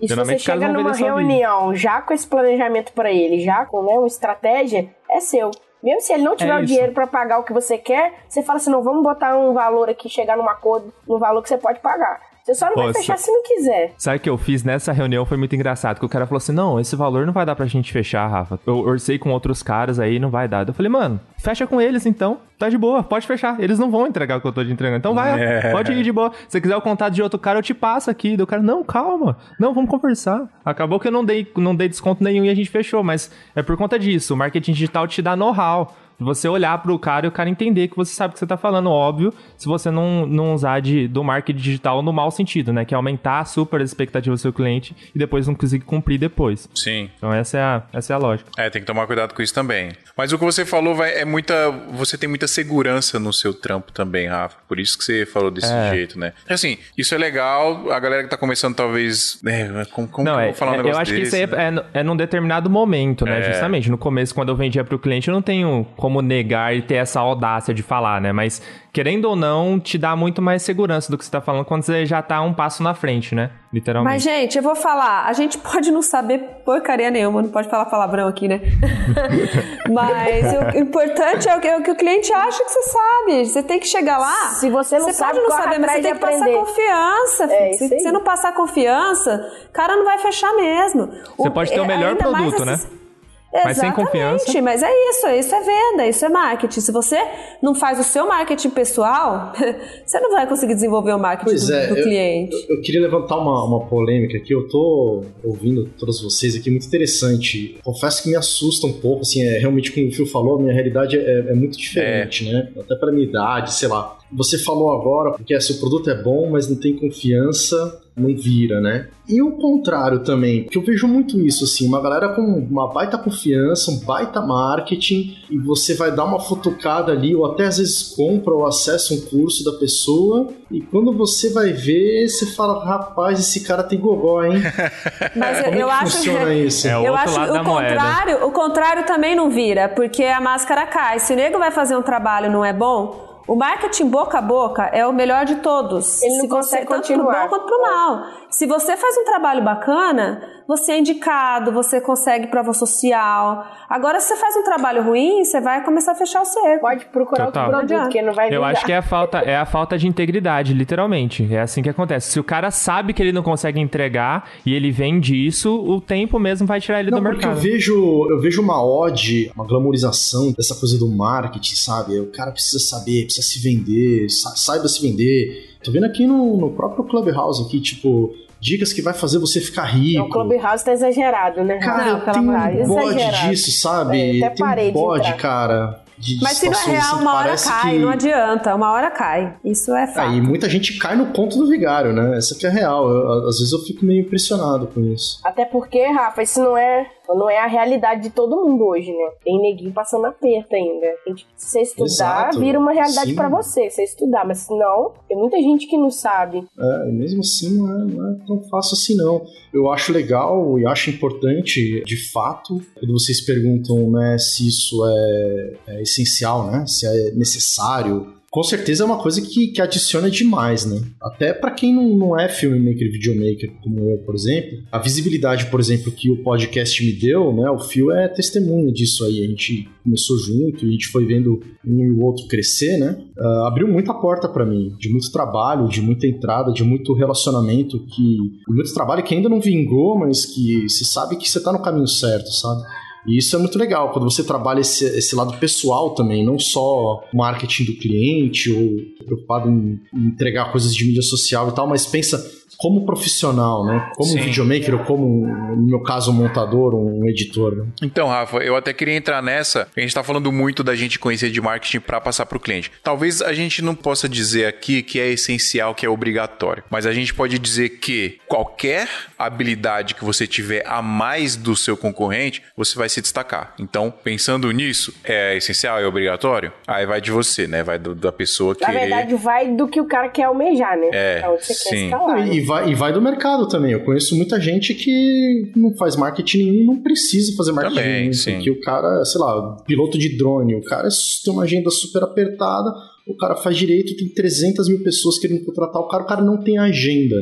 E se você chega numa reunião já com esse planejamento para ele, já com né, uma estratégia, é seu. Mesmo se ele não tiver é o dinheiro para pagar o que você quer, você fala assim: não, vamos botar um valor aqui, chegar num acordo, no valor que você pode pagar. Você só não Pô, vai fechar se não quiser. Sabe o que eu fiz nessa reunião? Foi muito engraçado. Que o cara falou assim: não, esse valor não vai dar pra gente fechar, Rafa. Eu orcei com outros caras aí, não vai dar. Eu falei, mano, fecha com eles então. Tá de boa, pode fechar. Eles não vão entregar o que eu tô te entregando. Então vai, é. pode ir de boa. Se você quiser o contato de outro cara, eu te passo aqui. Do cara, não, calma. Não, vamos conversar. Acabou que eu não dei, não dei desconto nenhum e a gente fechou. Mas é por conta disso. O marketing digital te dá know-how você olhar para o cara e o cara entender que você sabe o que você está falando, óbvio, se você não, não usar de, do marketing digital no mau sentido, né? Que é aumentar a super expectativa do seu cliente e depois não conseguir cumprir depois. Sim. Então essa é a, essa é a lógica. É, tem que tomar cuidado com isso também. Mas o que você falou vai, é muita. Você tem muita segurança no seu trampo também, Rafa. Por isso que você falou desse é. jeito, né? Assim, isso é legal. A galera que tá começando, talvez. Né, como, como não, que eu vou falar um é, negócio Eu acho desse, que isso aí é, né? é, é num determinado momento, né? É. Justamente. No começo, quando eu vendia pro cliente, eu não tenho como negar e ter essa audácia de falar, né? Mas querendo ou não, te dá muito mais segurança do que você tá falando quando você já tá um passo na frente, né? Literalmente. Mas, gente, eu vou falar, a gente pode não saber porcaria nenhuma, não pode falar palavrão aqui, né? Mas o importante é o, que, é o, que, o cliente acha que você sabe. Você tem que chegar lá. Se você não você sabe, pode não saber, mas você tem que passar confiança. É, Se você não passar confiança, o cara não vai fechar mesmo. Você o, pode ter o melhor produto, né? Mas sem confiança. Mas é isso, isso é venda, isso é marketing. Se você não faz o seu marketing pessoal, você não vai conseguir desenvolver o marketing pois do, é, do cliente. Eu, eu, queria levantar uma, uma polêmica aqui. Eu tô ouvindo todos vocês aqui, muito interessante. Confesso que me assusta um pouco, assim, é realmente como o Phil falou, a minha realidade é, é muito diferente, é. né? Até pra minha idade, sei lá. Você falou agora porque seu produto é bom, mas não tem confiança não vira, né? E o contrário também, que eu vejo muito isso, assim, uma galera com uma baita confiança, um baita marketing, e você vai dar uma fotocada ali, ou até às vezes compra ou acessa um curso da pessoa, e quando você vai ver, você fala, rapaz, esse cara tem gogó, hein? Mas Como eu, é acho funciona isso? É o eu acho o contrário, moeda. o contrário também não vira, porque a máscara cai. Se o nego vai fazer um trabalho não é bom, o marketing boca a boca é o melhor de todos. Ele não Se consegue você, continuar. Tanto pro bom quanto pro mal. Se você faz um trabalho bacana, você é indicado, você consegue prova social. Agora, se você faz um trabalho ruim, você vai começar a fechar o cerco. Pode procurar Total. outro produto, porque não vai Eu acho que é a, falta, é a falta de integridade, literalmente. É assim que acontece. Se o cara sabe que ele não consegue entregar e ele vende isso, o tempo mesmo vai tirar ele não, do mercado. Eu vejo, eu vejo uma ode, uma glamorização dessa coisa do marketing, sabe? O cara precisa saber, precisa se vender, sa saiba se vender. Tô vendo aqui no, no próprio Clubhouse aqui, tipo, dicas que vai fazer você ficar rico. O Clubhouse tá exagerado, né? Cara, Não, tem um bode disso, sabe? É, até tem parei um de bode, cara. De Mas se não é real, assim, uma hora cai, que- não adianta, uma hora cai. Isso é fato. Ah, e muita gente cai no conto do vigário, né? Essa que é a real. Eu- às vezes eu fico meio impressionado com isso. Até porque, Rafa, isso não é, não é a realidade de todo mundo hoje, né? Tem neguinho passando aperto ainda. Se você estudar, Exato. vira uma realidade pra você, você estudar. Mas se não, tem muita gente que não sabe. É, e mesmo assim não é, não é tão fácil assim, não. Eu acho legal e acho importante, de fato, quando vocês perguntam né, se isso é, é essencial, né? Se é necessário. Com certeza é uma coisa que, que adiciona demais, né? Até pra quem não, não é filmmaker, videomaker, como eu, por exemplo, a visibilidade, por exemplo, que o podcast me deu, né? O Fio é testemunha disso aí. A gente começou junto, a gente foi vendo um e o outro crescer, né? Ah, abriu muita porta pra mim, de muito trabalho, de muita entrada, de muito relacionamento que. muito trabalho que ainda não vingou, mas que se sabe que você tá no caminho certo, sabe? E isso é muito legal, quando você trabalha esse, esse lado pessoal também, não só marketing do cliente ou preocupado em, entregar coisas de mídia social e tal, mas pensa como profissional, né? Como Sim. um videomaker ou como, no meu caso, um montador, um editor. Né? Então, Rafa, eu até queria entrar nessa. A gente tá falando muito da gente conhecer de marketing para passar pro cliente. Talvez a gente não possa dizer aqui que é essencial, que é obrigatório, mas a gente pode dizer que qualquer habilidade que você tiver a mais do seu concorrente, você vai se destacar. Então, pensando nisso, é essencial, é obrigatório? Aí vai de você, né? Vai do- da pessoa que Na verdade, vai do que o cara quer almejar, né? É, onde você sim. quer escalar. né? E vai, e vai do mercado também. Eu conheço muita gente que não faz marketing nenhum, não precisa fazer marketing Também, nenhum. sim. Porque o cara, sei lá, piloto de drone, o cara tem uma agenda super apertada, o cara faz direito, tem 300 mil pessoas querendo contratar o cara, o cara não tem agenda.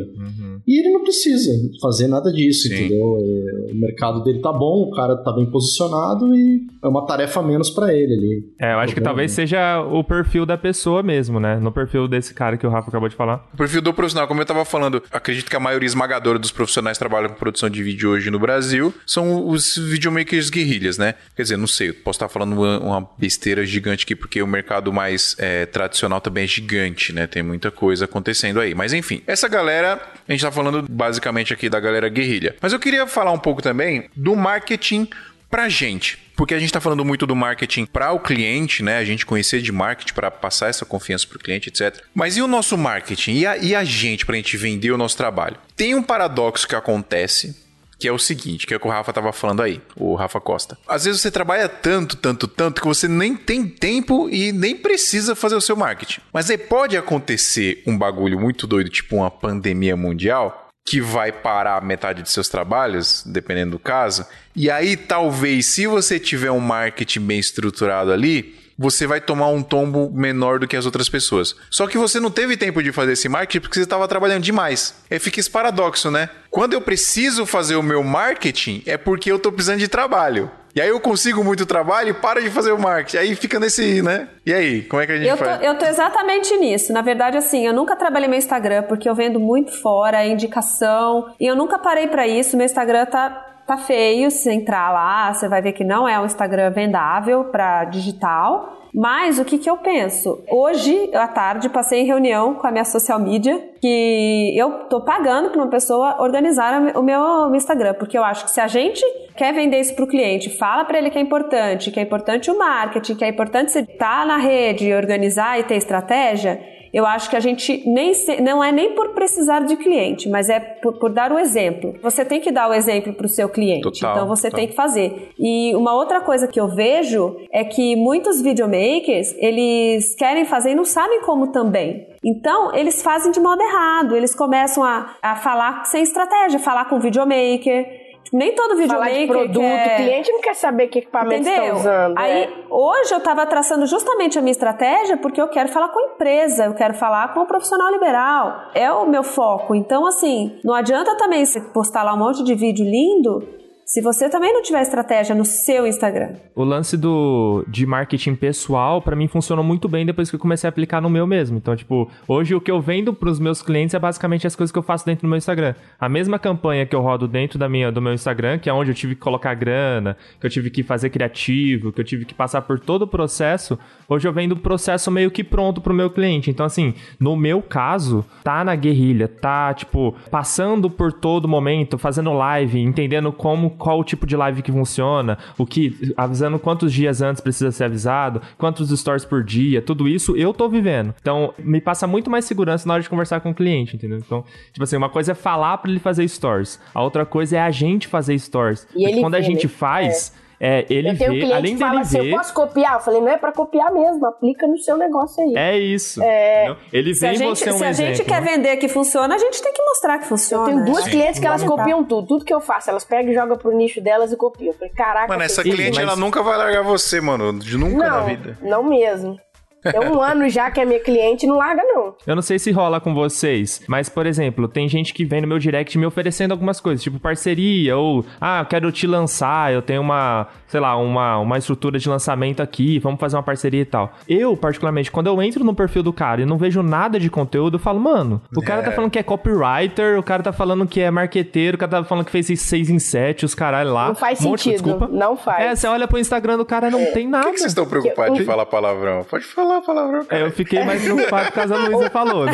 E ele não precisa fazer nada disso, Sim. entendeu? É, O mercado dele tá bom, o cara tá bem posicionado e é uma tarefa menos pra ele ali. É, eu acho que talvez seja o perfil da pessoa mesmo, né? No perfil desse cara que o Rafa acabou de falar. O perfil do profissional, como eu tava falando, acredito que a maioria esmagadora dos profissionais que trabalham com produção de vídeo hoje no Brasil são os videomakers guerrilhas, né? Quer dizer, não sei, eu posso estar falando uma, uma besteira gigante aqui, porque o mercado mais é, tradicional também é gigante, né? Tem muita coisa acontecendo aí. Mas enfim, essa galera, a gente tá falando basicamente aqui da galera guerrilha. Mas eu queria falar um pouco também do marketing pra gente. Porque a gente está falando muito do marketing para o cliente, né? A gente conhecer de marketing para passar essa confiança para o cliente, etc. Mas e o nosso marketing? E a, e a gente para a gente vender o nosso trabalho? Tem um paradoxo que acontece, que é o seguinte, que é o que o Rafa tava falando aí, o Rafa Costa. Às vezes você trabalha tanto, tanto, tanto que você nem tem tempo e nem precisa fazer o seu marketing. Mas aí pode acontecer um bagulho muito doido, tipo uma pandemia mundial, que vai parar metade de seus trabalhos, dependendo do caso. E aí, talvez, se você tiver um marketing bem estruturado ali, você vai tomar um tombo menor do que as outras pessoas. Só que você não teve tempo de fazer esse marketing porque você estava trabalhando demais. Aí fica esse paradoxo, né? Quando eu preciso fazer o meu marketing, é porque eu tô precisando de trabalho. E aí eu consigo muito trabalho e para de fazer o marketing. Aí fica nesse, né? E aí, como é que a gente Eu tô, faz? eu tô exatamente nisso. Na verdade, assim, eu nunca trabalhei meu Instagram porque eu vendo muito fora, é indicação. E eu nunca parei pra isso. Meu Instagram tá, tá feio. Se entrar lá, você vai ver que não é um Instagram vendável pra digital. Mas o que, que eu penso? Hoje, à tarde, passei em reunião com a minha social media que eu tô pagando para uma pessoa organizar o meu Instagram, porque eu acho que se a gente quer vender isso pro cliente, fala para ele que é importante, que é importante o marketing, que é importante você estar na rede, organizar e ter estratégia, eu acho que a gente nem se, não é nem por precisar de cliente, mas é por, por dar o exemplo. Você tem que dar o exemplo para o seu cliente. Total, então você total. tem que fazer. E uma outra coisa que eu vejo é que muitos videomakers, eles querem fazer e não sabem como também. Então, eles fazem de modo errado. Eles começam a, a falar sem estratégia, falar com o videomaker. Nem todo Falar videomaker de produto, quer... o cliente não quer saber que equipamento está usando. Aí, né? hoje eu tava traçando justamente a minha estratégia porque eu quero falar com a empresa, eu quero falar com o profissional liberal. É o meu foco. Então, assim, não adianta também você postar lá um monte de vídeo lindo se você também não tiver estratégia no seu Instagram. O lance do de marketing pessoal, para mim, funcionou muito bem depois que eu comecei a aplicar no meu mesmo. Então, tipo, hoje o que eu vendo pros meus clientes é basicamente as coisas que eu faço dentro do meu Instagram. A mesma campanha que eu rodo dentro da minha, do meu Instagram, que é onde eu tive que colocar grana, que eu tive que fazer criativo, que eu tive que passar por todo o processo, hoje eu vendo o processo meio que pronto pro meu cliente. Então, assim, no meu caso, tá na guerrilha, tá, tipo, passando por todo momento, fazendo live, entendendo como qual o tipo de live que funciona, o que, avisando quantos dias antes precisa ser avisado, quantos stories por dia, tudo isso eu tô vivendo. Então, me passa muito mais segurança na hora de conversar com o cliente, entendeu? Então, tipo assim, uma coisa é falar para ele fazer stories, a outra coisa é a gente fazer stories. E quando a vê, gente né? faz, é, ele eu tenho um vê, cliente além que fala assim, ver, eu posso copiar? Eu falei, não é pra copiar mesmo, aplica no seu negócio aí. é isso. entendeu? Ele vê em gente, você um se a exemplo. gente quer né? vender que funciona, a gente tem que mostrar que Eu funciona. tenho duas né? clientes que elas copiam tudo. Tudo que eu faço, elas pegam e jogam pro nicho delas e copiam. Eu falei, caraca, Mano, essa cliente, mas- ela nunca vai largar você, mano. De nunca na Não, vida. não mesmo. É um ano já que é minha cliente e não larga, não. Eu não sei se rola com vocês, mas, por exemplo, tem gente que vem no meu direct me oferecendo algumas coisas, tipo parceria, ou, ah, eu quero te lançar, eu tenho uma, sei lá, uma, uma estrutura de lançamento aqui, vamos fazer uma parceria e tal. Eu, particularmente, quando eu entro no perfil do cara e não vejo nada de conteúdo, eu falo, mano, o cara tá falando que é copywriter, o cara tá falando que é marqueteiro, o cara tá falando que fez 6 em 7, os caralho lá. Não faz Um monte- sentido, Desculpa. não faz. É, você olha pro Instagram do cara, não tem nada. Por que, que vocês estão preocupados de Eu- falar palavrão? Pode falar palavrão, É, eu fiquei mais preocupado por causa da Luísa falou. né?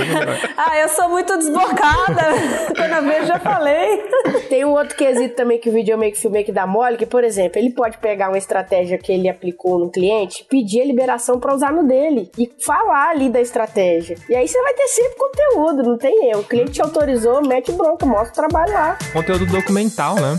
Ah, eu sou muito desbocada. Quando eu já falei. Tem um outro quesito também que o videomaker filmmaker dá mole, que, por exemplo, ele pode pegar uma estratégia que ele aplicou no cliente, pedir a liberação pra usar no dele e falar ali da estratégia. E aí você vai ter sempre conteúdo, não tem erro. O cliente te autorizou, mete bronca, mostra o trabalho lá. Conteúdo documental, né?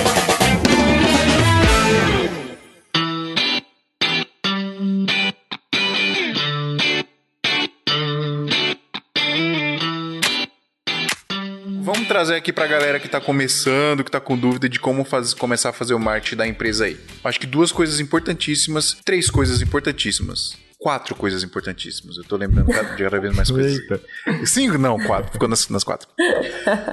trazer aqui pra galera que tá começando, que tá com dúvida de como começar a fazer o marketing da empresa aí. Acho que duas coisas importantíssimas, três coisas importantíssimas. Quatro coisas importantíssimas. Eu tô lembrando cada, de cada vez mais coisas. Cinco? Não, quatro. Ficou nas, nas quatro.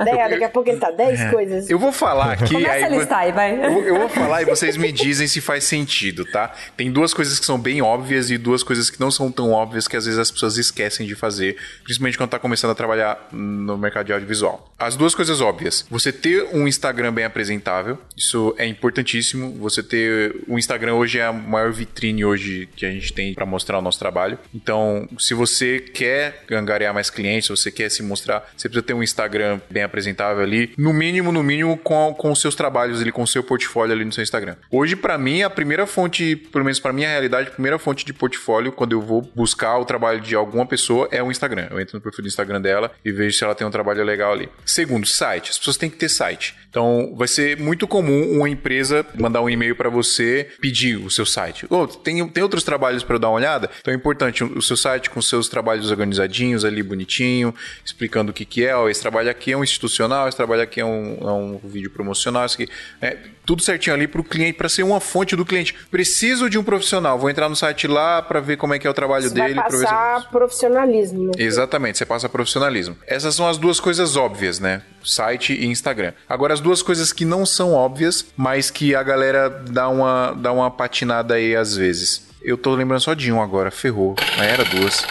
Daí, daqui a pouco ele tá 10 coisas. Eu vou falar aqui. Começa aí a listar aí, vai. Eu, eu vou falar e vocês me dizem se faz sentido, tá? Tem duas coisas que são bem óbvias e duas coisas que não são tão óbvias que às vezes as pessoas esquecem de fazer, principalmente quando tá começando a trabalhar no mercado de audiovisual. As duas coisas óbvias. Você ter um Instagram bem apresentável, isso é importantíssimo. Você ter o Instagram hoje é a maior vitrine hoje que a gente tem para mostrar o nosso trabalho. Então, se você quer angariar mais clientes, se você quer se mostrar, você precisa ter um Instagram bem apresentável ali, no mínimo, no mínimo com, com os seus trabalhos ali, com o seu portfólio ali no seu Instagram. Hoje, para mim, a primeira fonte, pelo menos para minha realidade, a primeira fonte de portfólio, quando eu vou buscar o trabalho de alguma pessoa, é o Instagram. Eu entro no perfil do Instagram dela e vejo se ela tem um trabalho legal ali. Segundo, site. As pessoas têm que ter site. Então, vai ser muito comum uma empresa mandar um e-mail para você pedir o seu site. Ô, tem, tem outros trabalhos para eu dar uma olhada? Então é importante o seu site com seus trabalhos organizadinhos ali, bonitinho, explicando o que, que é. Ó, esse trabalho aqui é um institucional, esse trabalho aqui é um, é um vídeo promocional, isso aqui. É, tudo certinho ali para o cliente, para ser uma fonte do cliente. Preciso de um profissional, vou entrar no site lá para ver como é que é o trabalho Você vai dele. se- passar profissionalismo? Exatamente, você passa profissionalismo. Essas são as duas coisas óbvias, né? Site e Instagram. Agora, as duas coisas que não são óbvias, mas que a galera dá uma, dá uma patinada aí às vezes. Eu tô lembrando só de um agora, ferrou. Mas era duas.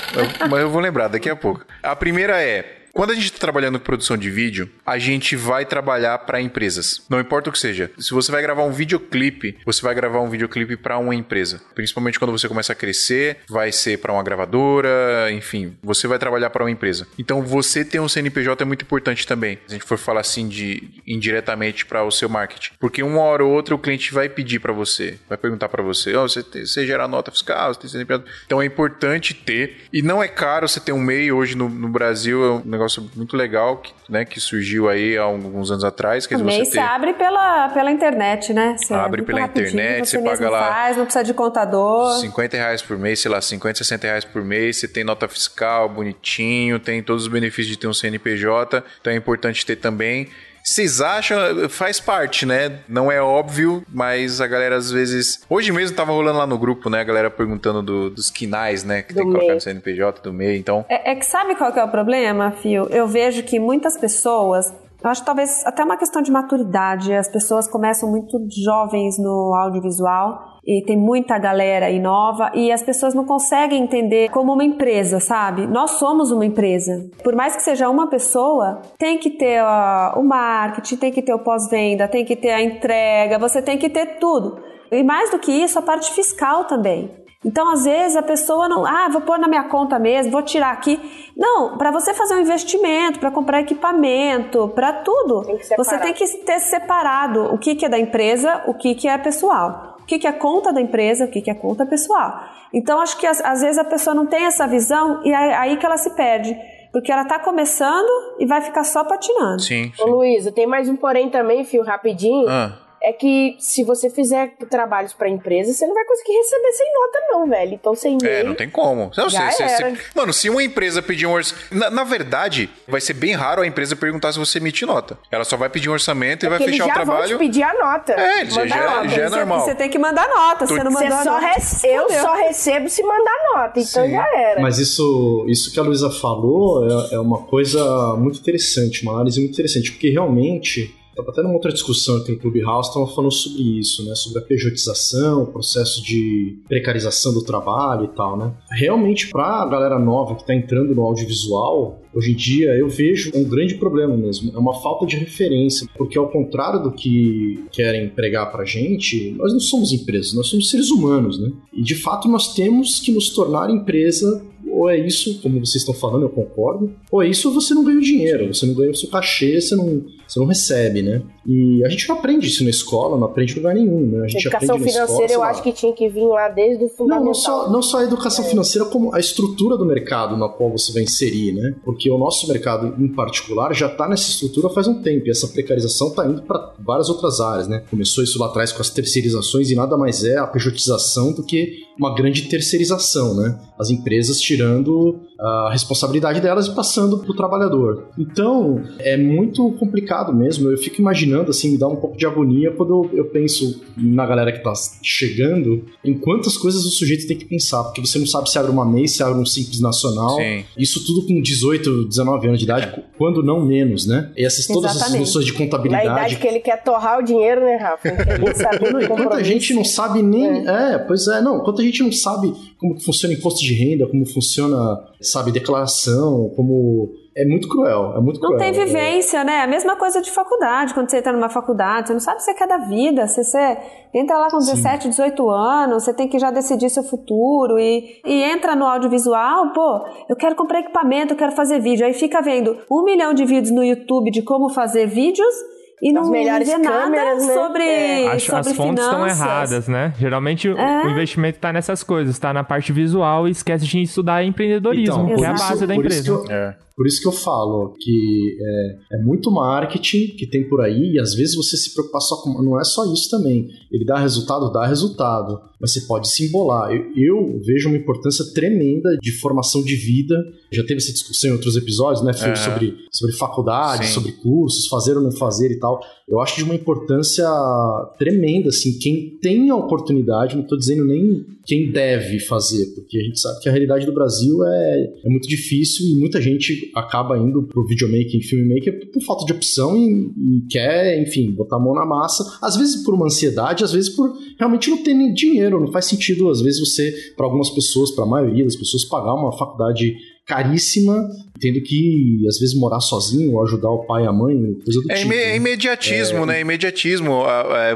Mas eu vou lembrar daqui a pouco. A primeira é. Quando a gente está trabalhando com produção de vídeo, a gente vai trabalhar para empresas. Não importa o que seja. Se você vai gravar um videoclipe, você vai gravar um videoclipe para uma empresa. Principalmente quando você começa a crescer, vai ser para uma gravadora, enfim, você vai trabalhar para uma empresa. Então você ter um CNPJ é muito importante também. Se a gente for falar assim de indiretamente para o seu marketing, porque uma hora ou outra o cliente vai pedir para você, vai perguntar para você, oh, você, tem, você gera nota fiscal, você tem CNPJ. Então é importante ter e não é caro você ter um MEI hoje no, no Brasil, é um negócio muito legal que, né, que surgiu aí há alguns anos atrás. Que o MEI você ter... abre pela, pela internet, né? Você abre pela internet, você, você paga lá. Faz, não precisa de contador. 50 reais por mês, sei lá, 50, 60 reais por mês, você tem nota fiscal bonitinho, tem todos os benefícios de ter um CNPJ, então é importante ter também. Vocês acham, faz parte, né? Não é óbvio, mas a galera às vezes. Hoje mesmo tava rolando lá no grupo, né? A galera perguntando do, dos quinais, né? Que do tem que colocar no CNPJ do MEI, então. É, é que sabe qual que é o problema, Fio? Eu vejo que muitas pessoas eu acho que talvez até uma questão de maturidade. As pessoas começam muito jovens no audiovisual e tem muita galera aí nova e as pessoas não conseguem entender como uma empresa, sabe? Nós somos uma empresa. Por mais que seja uma pessoa, tem que ter uh, o marketing, tem que ter o pós-venda, tem que ter a entrega, você tem que ter tudo. E mais do que isso, a parte fiscal também. Então, às vezes, a pessoa não, ah, vou pôr na minha conta mesmo, vou tirar aqui. Não, para você fazer um investimento, para comprar equipamento, para tudo, tem você tem que ter separado o que, que é da empresa, o que, que é pessoal. O que, que é conta da empresa, o que, que é conta pessoal. Então, acho que às, às vezes a pessoa não tem essa visão e é aí que ela se perde. Porque ela tá começando e vai ficar só patinando. Sim. sim. Ô, Luísa, tem mais um porém também, fio, rapidinho. Ah é que se você fizer trabalhos para empresa, você não vai conseguir receber sem nota, não, velho. Então, sem É, não tem como. Não, Já se, se, se, mano, se uma empresa pedir um orçamento. Na, na, verdade, vai ser bem raro a empresa perguntar se você emite nota. Ela só vai pedir um orçamento é e vai fechar o trabalho. Vão te pedir a nota. É, já, já, já é normal. Você tem que mandar nota. Você não mandou só nota. Rece... Eu só recebo se mandar nota. Então Sim. já era. Mas isso, isso que a Luísa falou é, é uma coisa muito interessante, uma análise muito interessante, porque realmente Estava até numa outra discussão aqui no Clubhouse, estava falando sobre isso, né? Sobre a pejotização, o processo de precarização do trabalho e tal, né? Realmente, para a galera nova que está entrando no audiovisual, hoje em dia eu vejo um grande problema mesmo. É uma falta de referência, porque ao contrário do que querem pregar pra gente, nós não somos empresas, nós somos seres humanos, né? E de fato nós temos que nos tornar empresa ou é isso, como vocês estão falando, eu concordo, ou é isso ou você não ganha dinheiro, você não ganha o seu cachê, você não, você não recebe, né? E a gente não aprende isso na escola, não aprende em lugar nenhum, né? A gente educação aprende financeira escola, eu acho que tinha que vir lá desde o fundamental. Não, não só, não só a educação é. financeira, como a estrutura do mercado na qual você vai inserir, né? Porque o nosso mercado, em particular, já está nessa estrutura faz um tempo, e essa precarização está indo para várias outras áreas, né? Começou isso lá atrás com as terceirizações, e nada mais é a pejotização do que uma grande terceirização, né? As empresas tirando a responsabilidade delas e passando para o trabalhador. Então, é muito complicado mesmo. Eu fico imaginando, assim, me dá um pouco de agonia quando eu penso na galera que está chegando, em quantas coisas o sujeito tem que pensar, porque você não sabe se abre uma MEI, se abre um Simples Nacional. Sim. Isso tudo com 18, 19 anos de idade, é. quando não menos, né? E essas, todas Exatamente. essas noções de contabilidade. Na idade que ele quer torrar o dinheiro, né, Rafa? Quanta gente não sabe nem... É. é, pois é, não. Quanta gente não sabe como funciona imposto de renda, como funciona, sabe, declaração, como é muito cruel, é muito cruel. Não tem vivência, né? A mesma coisa de faculdade, quando você entra numa faculdade, você não sabe o que você quer da vida, você, você entra lá com 17, Sim. 18 anos, você tem que já decidir seu futuro e, e entra no audiovisual, pô, eu quero comprar equipamento, eu quero fazer vídeo, aí fica vendo um milhão de vídeos no YouTube de como fazer vídeos e não melhores vê câmeras, nada né? sobre, é. As, sobre as fontes estão erradas, né? Geralmente é. o investimento está nessas coisas, está na parte visual e esquece de estudar empreendedorismo, então, que é a base da empresa. Eu, é. Por isso que eu falo que é, é, muito marketing que tem por aí, e às vezes você se preocupar só com. Não é só isso também. Ele dá resultado, dá resultado, mas você pode se embolar. Eu, eu vejo uma importância tremenda de formação de vida. Já teve essa discussão em outros episódios, né? É. Sobre, sobre faculdade, Sim. sobre cursos, fazer ou não fazer e tal. Eu acho de uma importância tremenda, assim. Quem tem a oportunidade, não estou dizendo nem quem deve fazer, porque a gente sabe que a realidade do Brasil é, é muito difícil e muita gente acaba indo pro videomaking, filmmaker por falta de opção e, e, quer, enfim, botar a mão na massa, às vezes por uma ansiedade, às vezes por realmente não ter nem dinheiro, não faz sentido às vezes você, para algumas pessoas, para a maioria das pessoas, pagar uma faculdade caríssima, tendo que, às vezes, morar sozinho ou ajudar o pai e a mãe, coisa do é tipo. É imediatismo, é... né? Imediatismo.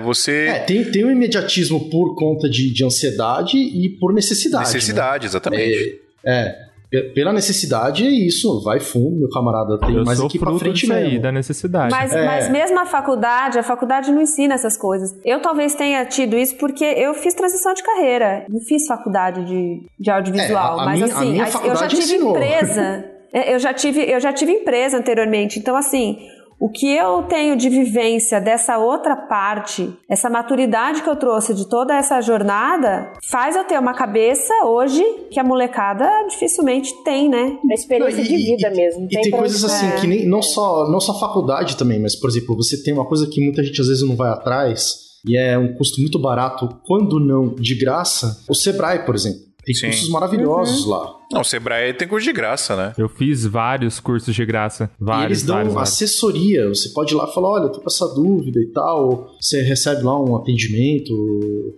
Você. É, tem, tem um imediatismo por conta de, de ansiedade e por necessidade. Né? Necessidade, né? exatamente. É, é. Pela necessidade é isso, vai fundo, meu camarada, tem eu mais sou aqui pra frente mesmo. aí, da necessidade. Mas, é. mas mesmo a faculdade, a faculdade não ensina essas coisas. Eu talvez tenha tido isso porque eu fiz transição de carreira, não fiz faculdade de, de audiovisual, é, a, a mas minha, assim, eu já tive ensinou. empresa. É, eu já tive, eu já tive empresa anteriormente, então assim, o que eu tenho de vivência dessa outra parte, essa maturidade que eu trouxe de toda essa jornada, faz eu ter uma cabeça hoje que a molecada dificilmente tem, né? A experiência não, e, de vida e, mesmo. E tem, tem coisas assim que nem, não só não só faculdade também, mas por exemplo, você tem uma coisa que muita gente às vezes não vai atrás e é um custo muito barato, quando não de graça, o Sebrae, por exemplo. Tem Sim. cursos maravilhosos uhum. lá. Não, o Sebrae tem curso de graça, né? Eu fiz vários cursos de graça. Vários, e eles dão vários, assessoria. Você pode ir lá e falar: olha, eu tô com essa dúvida e tal. Você recebe lá um atendimento.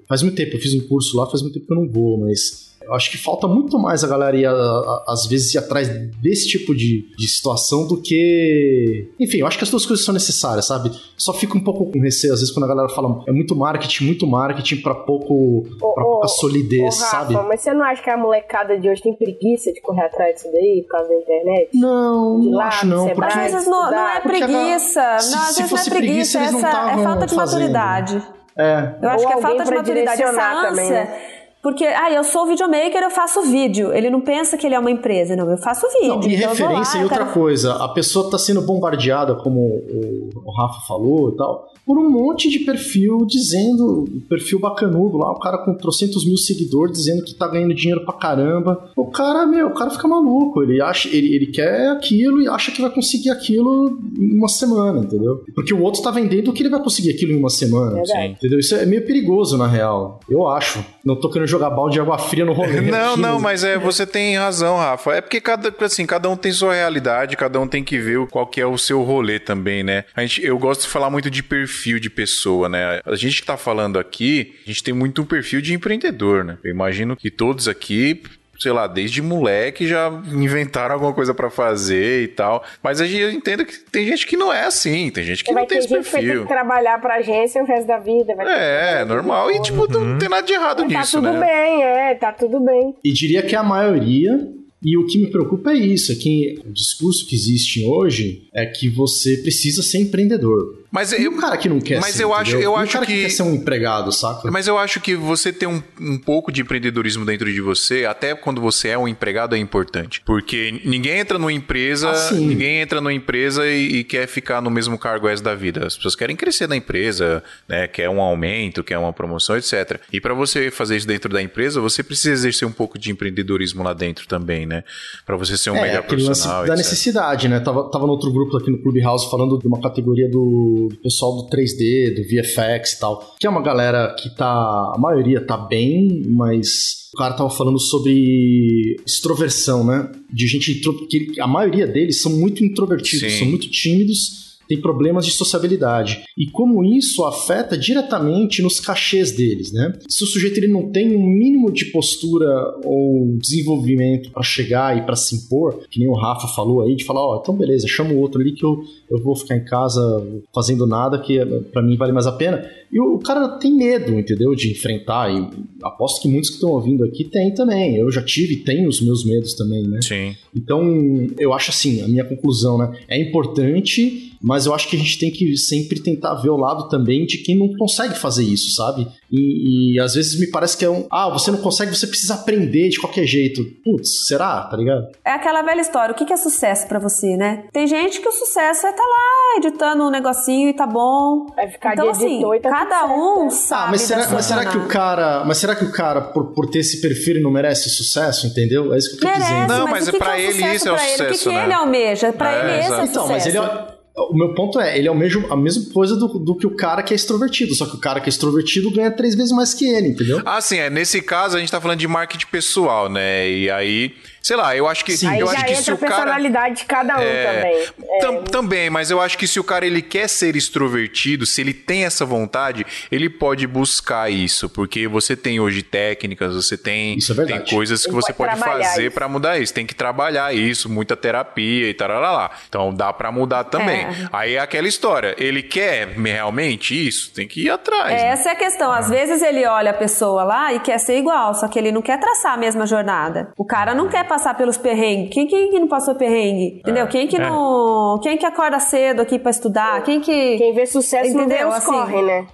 Faz muito tempo, eu fiz um curso lá, faz muito tempo que eu não vou, mas eu acho que falta muito mais a galera ir, a, a, às vezes, ir atrás desse tipo de, de situação do que. Enfim, eu acho que as duas coisas são necessárias, sabe? Só fico um pouco com receio, às vezes, quando a galera fala é muito marketing, muito marketing pra pouco. pra pouca solidez, Rafa, sabe? Mas você não acha que a molecada de hoje tem preguiça de correr atrás disso daí por causa da internet? Não, de não acho não. Porque... Às vezes não, não é preguiça. Se, não, às vezes não é preguiça, preguiça essa, é falta de fazendo. maturidade. É. Eu acho Ou que é falta de maturidade, essa ânsia. Também, né? Porque, ah, eu sou videomaker, eu faço vídeo. Ele não pensa que ele é uma empresa, não, eu faço vídeo. Não, e então referência lá, e outra cara... coisa, a pessoa está sendo bombardeada, como o, o Rafa falou e tal, por um monte de perfil dizendo, perfil bacanudo lá, o cara com trocentos mil seguidores dizendo que tá ganhando dinheiro pra caramba. O cara, meu, o cara fica maluco, ele acha, ele, ele quer aquilo e acha que vai conseguir aquilo em uma semana, entendeu? Porque o outro tá vendendo que ele vai conseguir aquilo em uma semana. Sim. Entendeu? Isso é meio perigoso, na real. Eu acho. Não tô querendo jogar balde de água fria no rolê. Não, aqui, não, mas é, você tem razão, Rafa. É porque cada, assim, cada um tem sua realidade, cada um tem que ver qual que é o seu rolê também, né? A gente, eu gosto de falar muito de perfil de pessoa, né? A gente que tá falando aqui, a gente tem muito um perfil de empreendedor, né? Eu imagino que todos aqui sei lá, desde moleque já inventaram alguma coisa para fazer e tal. Mas a gente entende que tem gente que não é assim, tem gente que vai não tem esse gente perfil. Que vai ter que trabalhar pra agência o resto da vida. é, normal. E tipo, não tem nada de errado tá nisso, né? Tá tudo né? bem, é, tá tudo bem. E diria que a maioria e o que me preocupa é isso, é que o discurso que existe hoje é que você precisa ser empreendedor. Mas e eu, o cara que não quer mas ser, eu acho, eu e acho o cara que... que quer ser um empregado, saca? Mas eu acho que você ter um, um pouco de empreendedorismo dentro de você, até quando você é um empregado, é importante. Porque ninguém entra numa empresa, Ah, ninguém entra numa empresa e, e, quer ficar no mesmo cargo resto da vida. As pessoas querem crescer na empresa, né? Quer um aumento, quer uma promoção, etc. E para você fazer isso dentro da empresa, você precisa exercer um pouco de empreendedorismo lá dentro também, né? Para você ser um é, melhor profissional. lance da etc. necessidade, né? Tava, tava no outro grupo aqui no Clubhouse falando de uma categoria do, do pessoal do 3D, do VFX e tal, que é uma galera que tá. A maioria tá bem, mas o cara tava falando sobre extroversão, né? De gente que a maioria deles são muito introvertidos, Sim. são muito tímidos, problemas de sociabilidade. E como isso afeta diretamente nos cachês deles, né? Se o sujeito ele não tem um mínimo de postura ou desenvolvimento para chegar e para se impor, que nem o Rafa falou aí, de falar, ó, oh, então beleza, chama o outro ali que eu, eu vou ficar em casa fazendo nada, que para mim vale mais a pena. E o cara tem medo, entendeu? De enfrentar. E aposto que muitos que estão ouvindo aqui têm também. Eu já tive e tenho os meus medos também, né? Sim. Então, eu acho assim, a minha conclusão, né? É importante, mas eu acho que a gente tem que sempre tentar ver o lado também de quem não consegue fazer isso, sabe? E, e às vezes me parece que é um. Ah, você não consegue, você precisa aprender de qualquer jeito. Putz, será? Tá ligado? É aquela velha história. O que é sucesso para você, né? Tem gente que o sucesso é estar tá lá editando um negocinho e tá bom. Vai ficar então, de assim, editor e tá cada um certo. sabe. Ah, mas será, mas será que o cara. Mas será que o cara, por, por ter esse perfil, não merece sucesso, entendeu? É isso que eu tô Merece, dizendo. Não, mas, mas pra que é o ele sucesso isso é o pra ele? O que, sucesso, que né? ele almeja? Pra É, ele esse é o exato. Então, mas sucesso. ele é. O meu ponto é, ele é o mesmo, a mesma coisa do, do que o cara que é extrovertido, só que o cara que é extrovertido ganha três vezes mais que ele, entendeu? Ah, sim, é. Nesse caso, a gente tá falando de marketing pessoal, né? E aí Sei lá, eu acho que. Aí eu já acho que entra se a o cara. personalidade de cada um É, também. É, tam- também, mas eu acho que se o cara ele quer ser extrovertido, se ele tem essa vontade, ele pode buscar isso, porque você tem hoje técnicas, você tem, Isso é verdade. tem coisas que Ele você pode pode fazer pra mudar isso. Tem que trabalhar isso, muita terapia e tal, lá. Então dá pra mudar também. É. Aí é aquela história, ele quer realmente isso, tem que ir atrás. É, né? essa é a questão. Às vezes ele olha a pessoa lá e quer ser igual, só que ele não quer traçar a mesma jornada. O cara não quer passar pelos perrengues. Quem que, que não passou perrengue? Entendeu? Quem que É. não. Quem que acorda cedo aqui pra estudar? Quem que. Quem vê sucesso não vê Entendeu? os Assim, corre, né?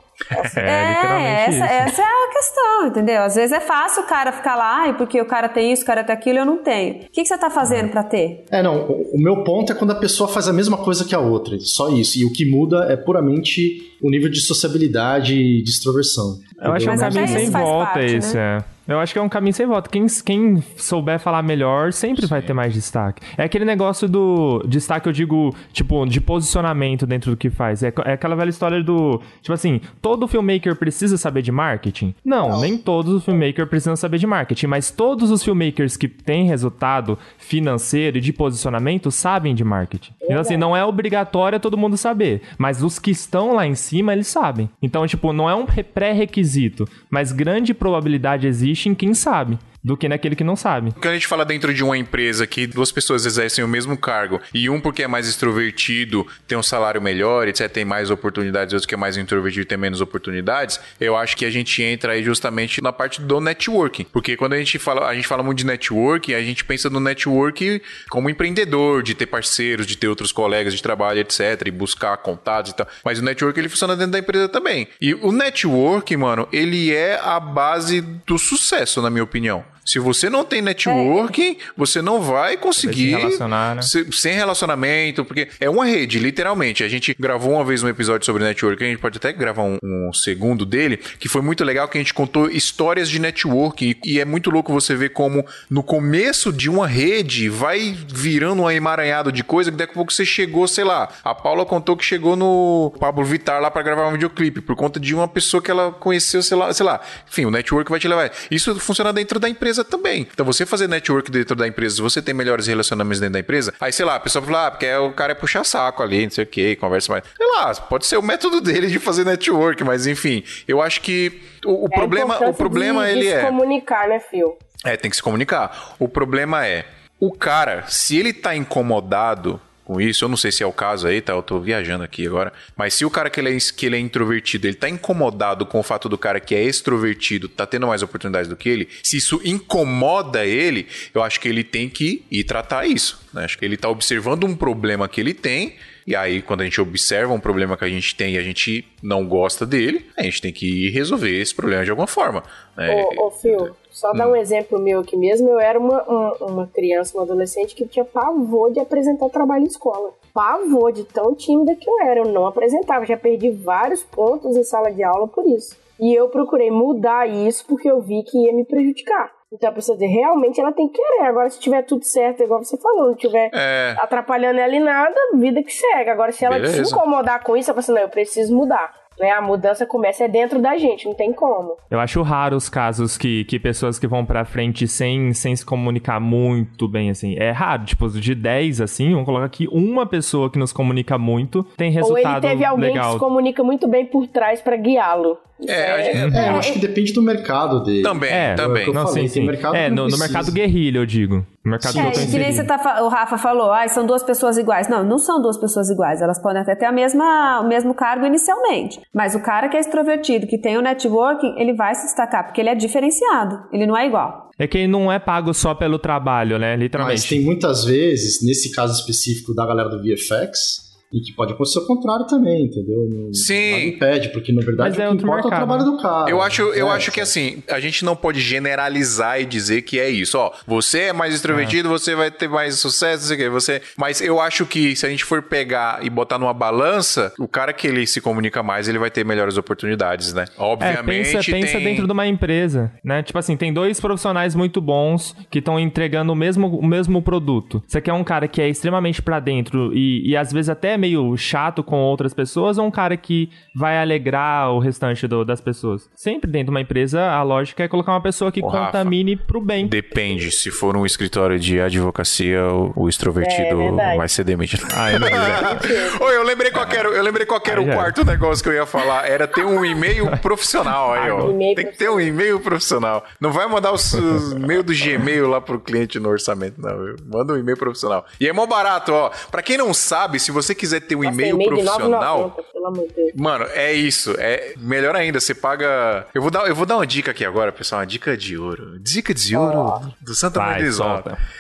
É, literalmente essa, isso. essa é a questão, entendeu? Às vezes é fácil o cara ficar lá, ai, porque o cara tem isso, o cara tem aquilo, eu não tenho. O que, que você tá fazendo pra ter? É, não, o, o meu ponto é quando a pessoa faz a mesma coisa que a outra, só isso. E o que muda é puramente o nível de sociabilidade e de extroversão. Eu acho que é um caminho isso sem volta parte, esse, né? é. Eu acho que é um caminho sem volta. Quem, quem souber falar melhor sempre vai ter mais destaque. É aquele negócio do destaque, eu digo, tipo, de posicionamento dentro do que faz. É, é aquela velha história do, tipo assim, todo filmmaker precisa saber de marketing? Não, nem todos os filmmakers precisam saber de marketing, mas todos os filmmakers que têm resultado financeiro e de posicionamento sabem de marketing. Então, assim, não é obrigatório todo mundo saber, mas os que estão lá em cima, eles sabem. Então, tipo, não é um re- pré-requisito, mas grande probabilidade existe em quem sabe, do que naquele que não sabe. Quando a gente fala dentro de uma empresa que duas pessoas exercem o mesmo cargo e um porque é mais extrovertido tem um salário melhor, etc, tem mais oportunidades, outro que é mais introvertido tem menos oportunidades, eu acho que a gente entra aí justamente na parte do networking. Porque quando a gente fala, a gente fala muito de networking, a gente pensa no network como empreendedor, de ter parceiros, de ter outros colegas de trabalho, etc, e buscar contatos e tal. Mas o network ele funciona dentro da empresa também. E o network, mano, ele é a base do sucesso, na minha opinião. Se você não tem networking, você não vai conseguir se relacionar, né? se- sem relacionamento, porque é uma rede, literalmente. A gente gravou uma vez um episódio sobre networking, a gente pode até gravar um, um segundo dele, que foi muito legal, que a gente contou histórias de networking. E é muito louco você ver como no começo de uma rede vai virando um emaranhado de coisa, que daqui a pouco você chegou, sei lá. A Paula contou que chegou no Pablo Vittar lá pra gravar um videoclipe, por conta de uma pessoa que ela conheceu, sei lá, sei lá. Enfim, o network vai te levar. Isso funciona dentro da empresa também. Então, você fazer network dentro da empresa, se você tem melhores relacionamentos dentro da empresa, aí, sei lá, a pessoa fala, ah, porque o cara é puxar saco ali, não sei o que, conversa mais. Sei lá, pode ser o método dele de fazer network, mas enfim, eu acho que o, o É problema, o problema de, ele de se é. comunicar, né, Fio? É, tem que se comunicar. O problema é, o cara, se ele tá incomodado com isso, eu não sei se é o caso aí, tá? Eu tô viajando aqui agora. Mas se o cara que ele é, que ele é introvertido, ele tá incomodado com o fato do cara que é extrovertido tá tendo mais oportunidades do que ele, se isso incomoda ele, eu acho que ele tem que ir tratar isso. Né? Acho que ele tá observando um problema que ele tem. E aí, quando a gente observa um problema que a gente tem e a gente não gosta dele, a gente tem que ir resolver esse problema de alguma forma. né? Ô, ô Fio, só Hum. dar um exemplo meu aqui mesmo. Eu era uma, uma, uma criança, uma adolescente que tinha pavor de apresentar trabalho em escola. Pavor de tão tímida que eu era. Eu não apresentava. Já perdi vários pontos em sala de aula por isso. E eu procurei mudar isso porque eu vi que ia me prejudicar. Então a pessoa dizer, realmente ela tem que querer. Agora, se tiver tudo certo, igual você falou, não tiver É. atrapalhando ela em nada, vida que segue. Agora, se ela Beleza. se incomodar com isso, ela fala assim, não, eu preciso mudar. Né? A mudança começa é dentro da gente, não tem como. Eu acho raro os casos que, que pessoas que vão pra frente sem, sem se comunicar muito bem, assim. É raro, tipo, de 10, assim, vamos colocar aqui, uma pessoa que nos comunica muito tem Ou resultado ele teve alguém que legal. se comunica muito bem por trás pra guiá-lo. É, gente- É, eu acho que depende do mercado dele. Também, É, também. é que Não, falei, sim, sim. mercado é, que no, no mercado guerrilha, eu digo. No mercado É, que nem você tá, o Rafa falou, ah, são duas pessoas iguais. Não, não são duas pessoas iguais. Elas podem até ter a mesma, o mesmo cargo inicialmente. Mas o cara que é extrovertido, que tem o networking, ele vai se destacar, porque ele é diferenciado. Ele não é igual. É que ele não é pago só pelo trabalho, né? Mas Literalmente. tem muitas vezes, nesse caso específico da galera do VFX, e que pode acontecer o contrário também, entendeu? Não- Sim. Nada impede, porque na verdade Mas o é que outro importa é o mercado, trabalho né? do cara. Eu acho, eu É, acho que assim, a gente não pode generalizar e dizer que é isso. Ó, você é mais extrovertido, você vai ter mais sucesso, não sei o quê. Você... Mas eu acho que se a gente for pegar e botar numa balança, o cara que ele se comunica mais, ele vai ter melhores oportunidades, né? É, Obviamente. pensa, pensa tem... dentro de uma empresa, né? Tipo assim, tem dois profissionais muito bons que estão entregando o mesmo, o mesmo produto. Você quer um cara que é extremamente pra dentro e, e às vezes até meio chato com outras pessoas ou um cara que vai alegrar o restante do- das pessoas? Sempre dentro de uma empresa, a lógica é colocar uma pessoa que Ô, Rafa. contamine pro bem. Depende, se for um escritório de advocacia, o, o extrovertido É vai ser demitido. Ah, eu não vi. Oi, eu lembrei qual era, eu lembrei qual era o é. quarto negócio que eu ia falar. Era ter um e-mail profissional aí, ó. Tem que ter um e-mail profissional. Não vai mandar os, os e-mail do Gmail lá pro cliente no orçamento, não. Manda um e-mail profissional. E é mó barato, ó. Pra quem não sabe, se você quiser ter um Nossa, e-mail de profissional, 9,90, pelo amor de Deus. Mano, é isso. É melhor ainda, você paga. Eu vou dar, eu vou dar uma dica aqui agora, pessoal, uma dica de ouro. Dica de ouro do Santa Maria.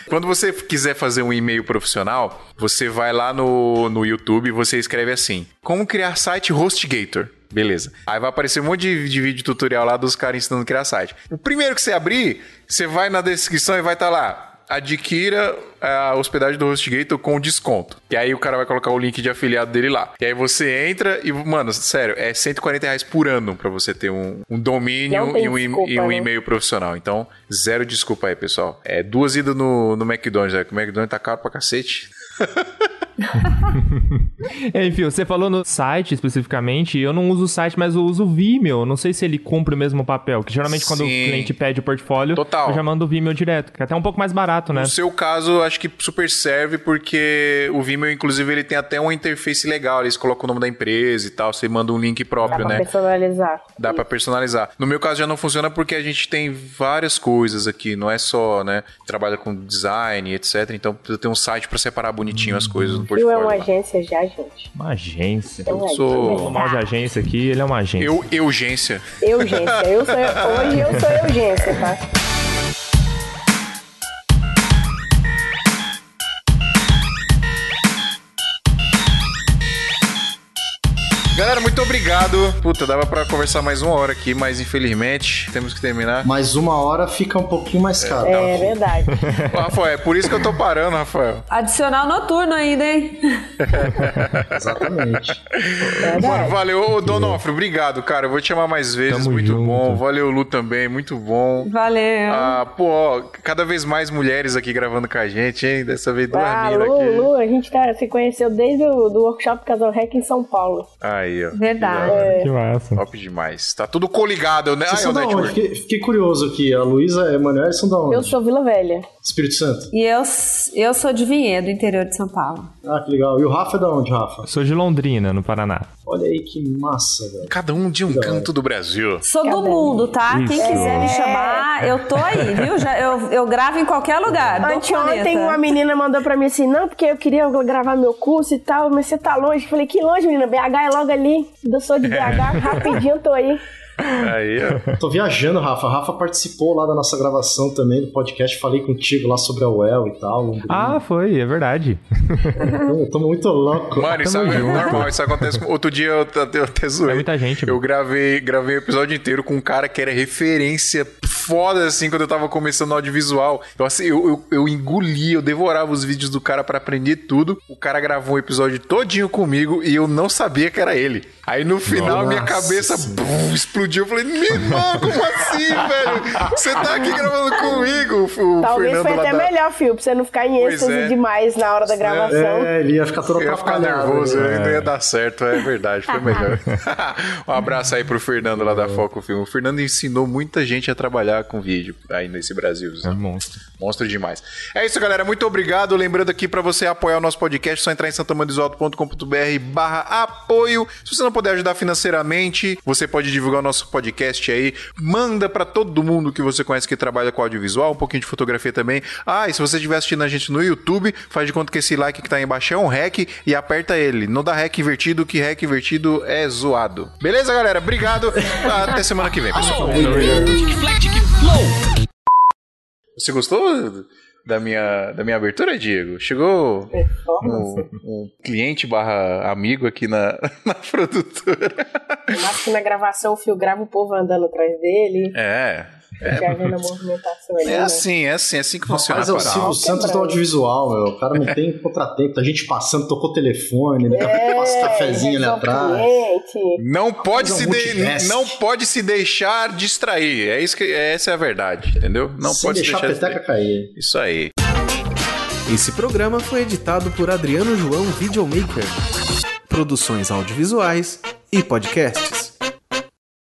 Quando você quiser fazer um e-mail profissional, você vai lá no, no YouTube e você escreve assim: Como criar site HostGator. Beleza. Aí vai aparecer um monte de, de vídeo tutorial lá dos caras ensinando a criar site. O primeiro que você abrir, você vai na descrição e vai estar lá. Adquira a hospedagem do HostGator com desconto. E aí o cara vai colocar o link de afiliado dele lá. E aí você entra e, mano, sério, é 140 reais por ano pra você ter um, um domínio e um, desculpa, e um né? e-mail profissional. Então, zero desculpa aí, pessoal. É duas idas no, no McDonald's, é que o McDonald's tá caro pra cacete. É, Enfim, você falou no site especificamente, eu não uso o site, mas eu uso o Vimeo. Não sei se ele cumpre o mesmo papel, que geralmente quando o Sim. cliente pede o portfólio, Total. eu já mando o Vimeo direto, que é até um pouco mais barato, né? No seu caso, acho que super serve porque o Vimeo, inclusive, ele tem até uma interface legal. Eles colocam o nome da empresa e tal. Você manda um link Dá próprio, pra né? personalizar. Dá pra personalizar. No meu caso já não funciona porque a gente tem várias coisas aqui, não é só, né, trabalha com design, etc. Então precisa ter um site pra separar bonitinho as coisas portfólio. É uma lá. agência já, gente. Uma agência. Então, é, sou- O mal de agência aqui, ele é uma agência. Eu, urgência. Urgência. Eu sou, hoje eu sou urgência, tá? Galera, muito obrigado. Puta, dava pra conversar mais uma hora aqui, mas infelizmente temos que terminar. Mais uma hora fica um pouquinho mais caro. É verdade. Ô, Rafael, é por isso que eu tô parando, Rafael. Adicional noturno ainda, hein? Exatamente. Mano, verdade. valeu. Ô, Donofrio, obrigado, cara. Eu vou te chamar mais vezes. Tamo muito junto. bom. Valeu, Lu, também. Muito bom. Valeu. Ah, pô, ó, cada vez mais mulheres aqui gravando com a gente, hein? Dessa vez duas Ah, minas Lu, aqui. Lu, a gente tá, se conheceu desde o do workshop Casal Rec em São Paulo. Aí, ó. Verdade. Que hora. Que massa. Top demais. Tá tudo coligado, né? Vocês é são da onde? Fiquei, fiquei curioso aqui. A Luísa e a Emanuel são da onde? Eu sou Vila Velha. Espírito Santo. E eu, eu sou de Vinhedo, interior de São Paulo. Ah, que legal. E o Rafa é da onde, Rafa? Eu sou de Londrina, no Paraná. Olha aí que massa, velho. Cada um de um canto do Brasil. Sou do Cadê? mundo, tá? Quem Isso. quiser me chamar, eu tô aí, viu? Já, eu, eu gravo em qualquer lugar. do Anteontem uma menina mandou pra mim assim, não, porque eu queria gravar meu curso e tal, mas você tá longe. Eu Falei, que longe, menina? BH é logo ali. Eu sou de BH, rapidinho tô aí. Aí, ó. Tô viajando, Rafa. A Rafa participou lá da nossa gravação também do podcast. Falei contigo lá sobre a UEL e tal. Londrina. Ah, foi, é verdade. Tô, tô muito louco. Mano, isso Tamo é junto. normal, isso acontece. com- Outro dia eu, até- eu até zoei. É muita gente, Eu mano. gravei, gravei o episódio inteiro com um cara que era referência foda, assim, quando eu tava começando no audiovisual. Então, assim, eu, eu, eu engoli, eu devorava os vídeos do cara pra aprender tudo. O cara gravou um episódio todinho comigo e eu não sabia que era ele. Aí no final, minha Nossa cabeça Senhora. bum, explodiu. Eu falei, meu irmão, como assim, velho? Você tá aqui gravando comigo, o Talvez Fernando foi até da- melhor, filho, pra você não ficar em êxtase é. demais na hora da gravação. É, ele ia ficar todo Eu ia ficar nervoso, né? não ia dar certo, é verdade, foi melhor. um abraço aí pro Fernando lá da Foco Filme. O Fernando ensinou muita gente a trabalhar com vídeo aí nesse Brasil. É monstro. Monstro demais. É isso, galera. Muito obrigado. Lembrando aqui pra você apoiar o nosso podcast, é só entrar em santamandesalto.com.br barra apoio. Se você não puder ajudar financeiramente, você pode divulgar o nosso podcast aí. Manda pra todo mundo que você conhece que trabalha com audiovisual, um pouquinho de fotografia também. Ah, e se você estiver assistindo a gente no YouTube, faz de conta que esse like que tá aí embaixo é um hack e aperta ele. Não dá hack invertido, que hack invertido é zoado. Beleza, galera? Obrigado. Até semana que vem, pessoal. Você gostou da minha, da minha abertura, Diego? Chegou um, um cliente barra amigo aqui na, na produtora. Mas que na gravação o fio grava o povo andando atrás dele, É. vendo a movimentação ali. É né? assim, é assim, é assim que funciona Mas a é o. Silvio Santos do audiovisual, meu. O cara não tem contratempo. Tá gente passando, tocou telefone, né? passa cafezinho ali atrás. Não pode, é se de- não pode se deixar distrair. É isso que essa é a verdade, entendeu? Não Sem pode se deixar a deixar peteca cair. Isso aí. Esse programa foi editado por Adriano João Videomaker. Produções audiovisuais e podcasts.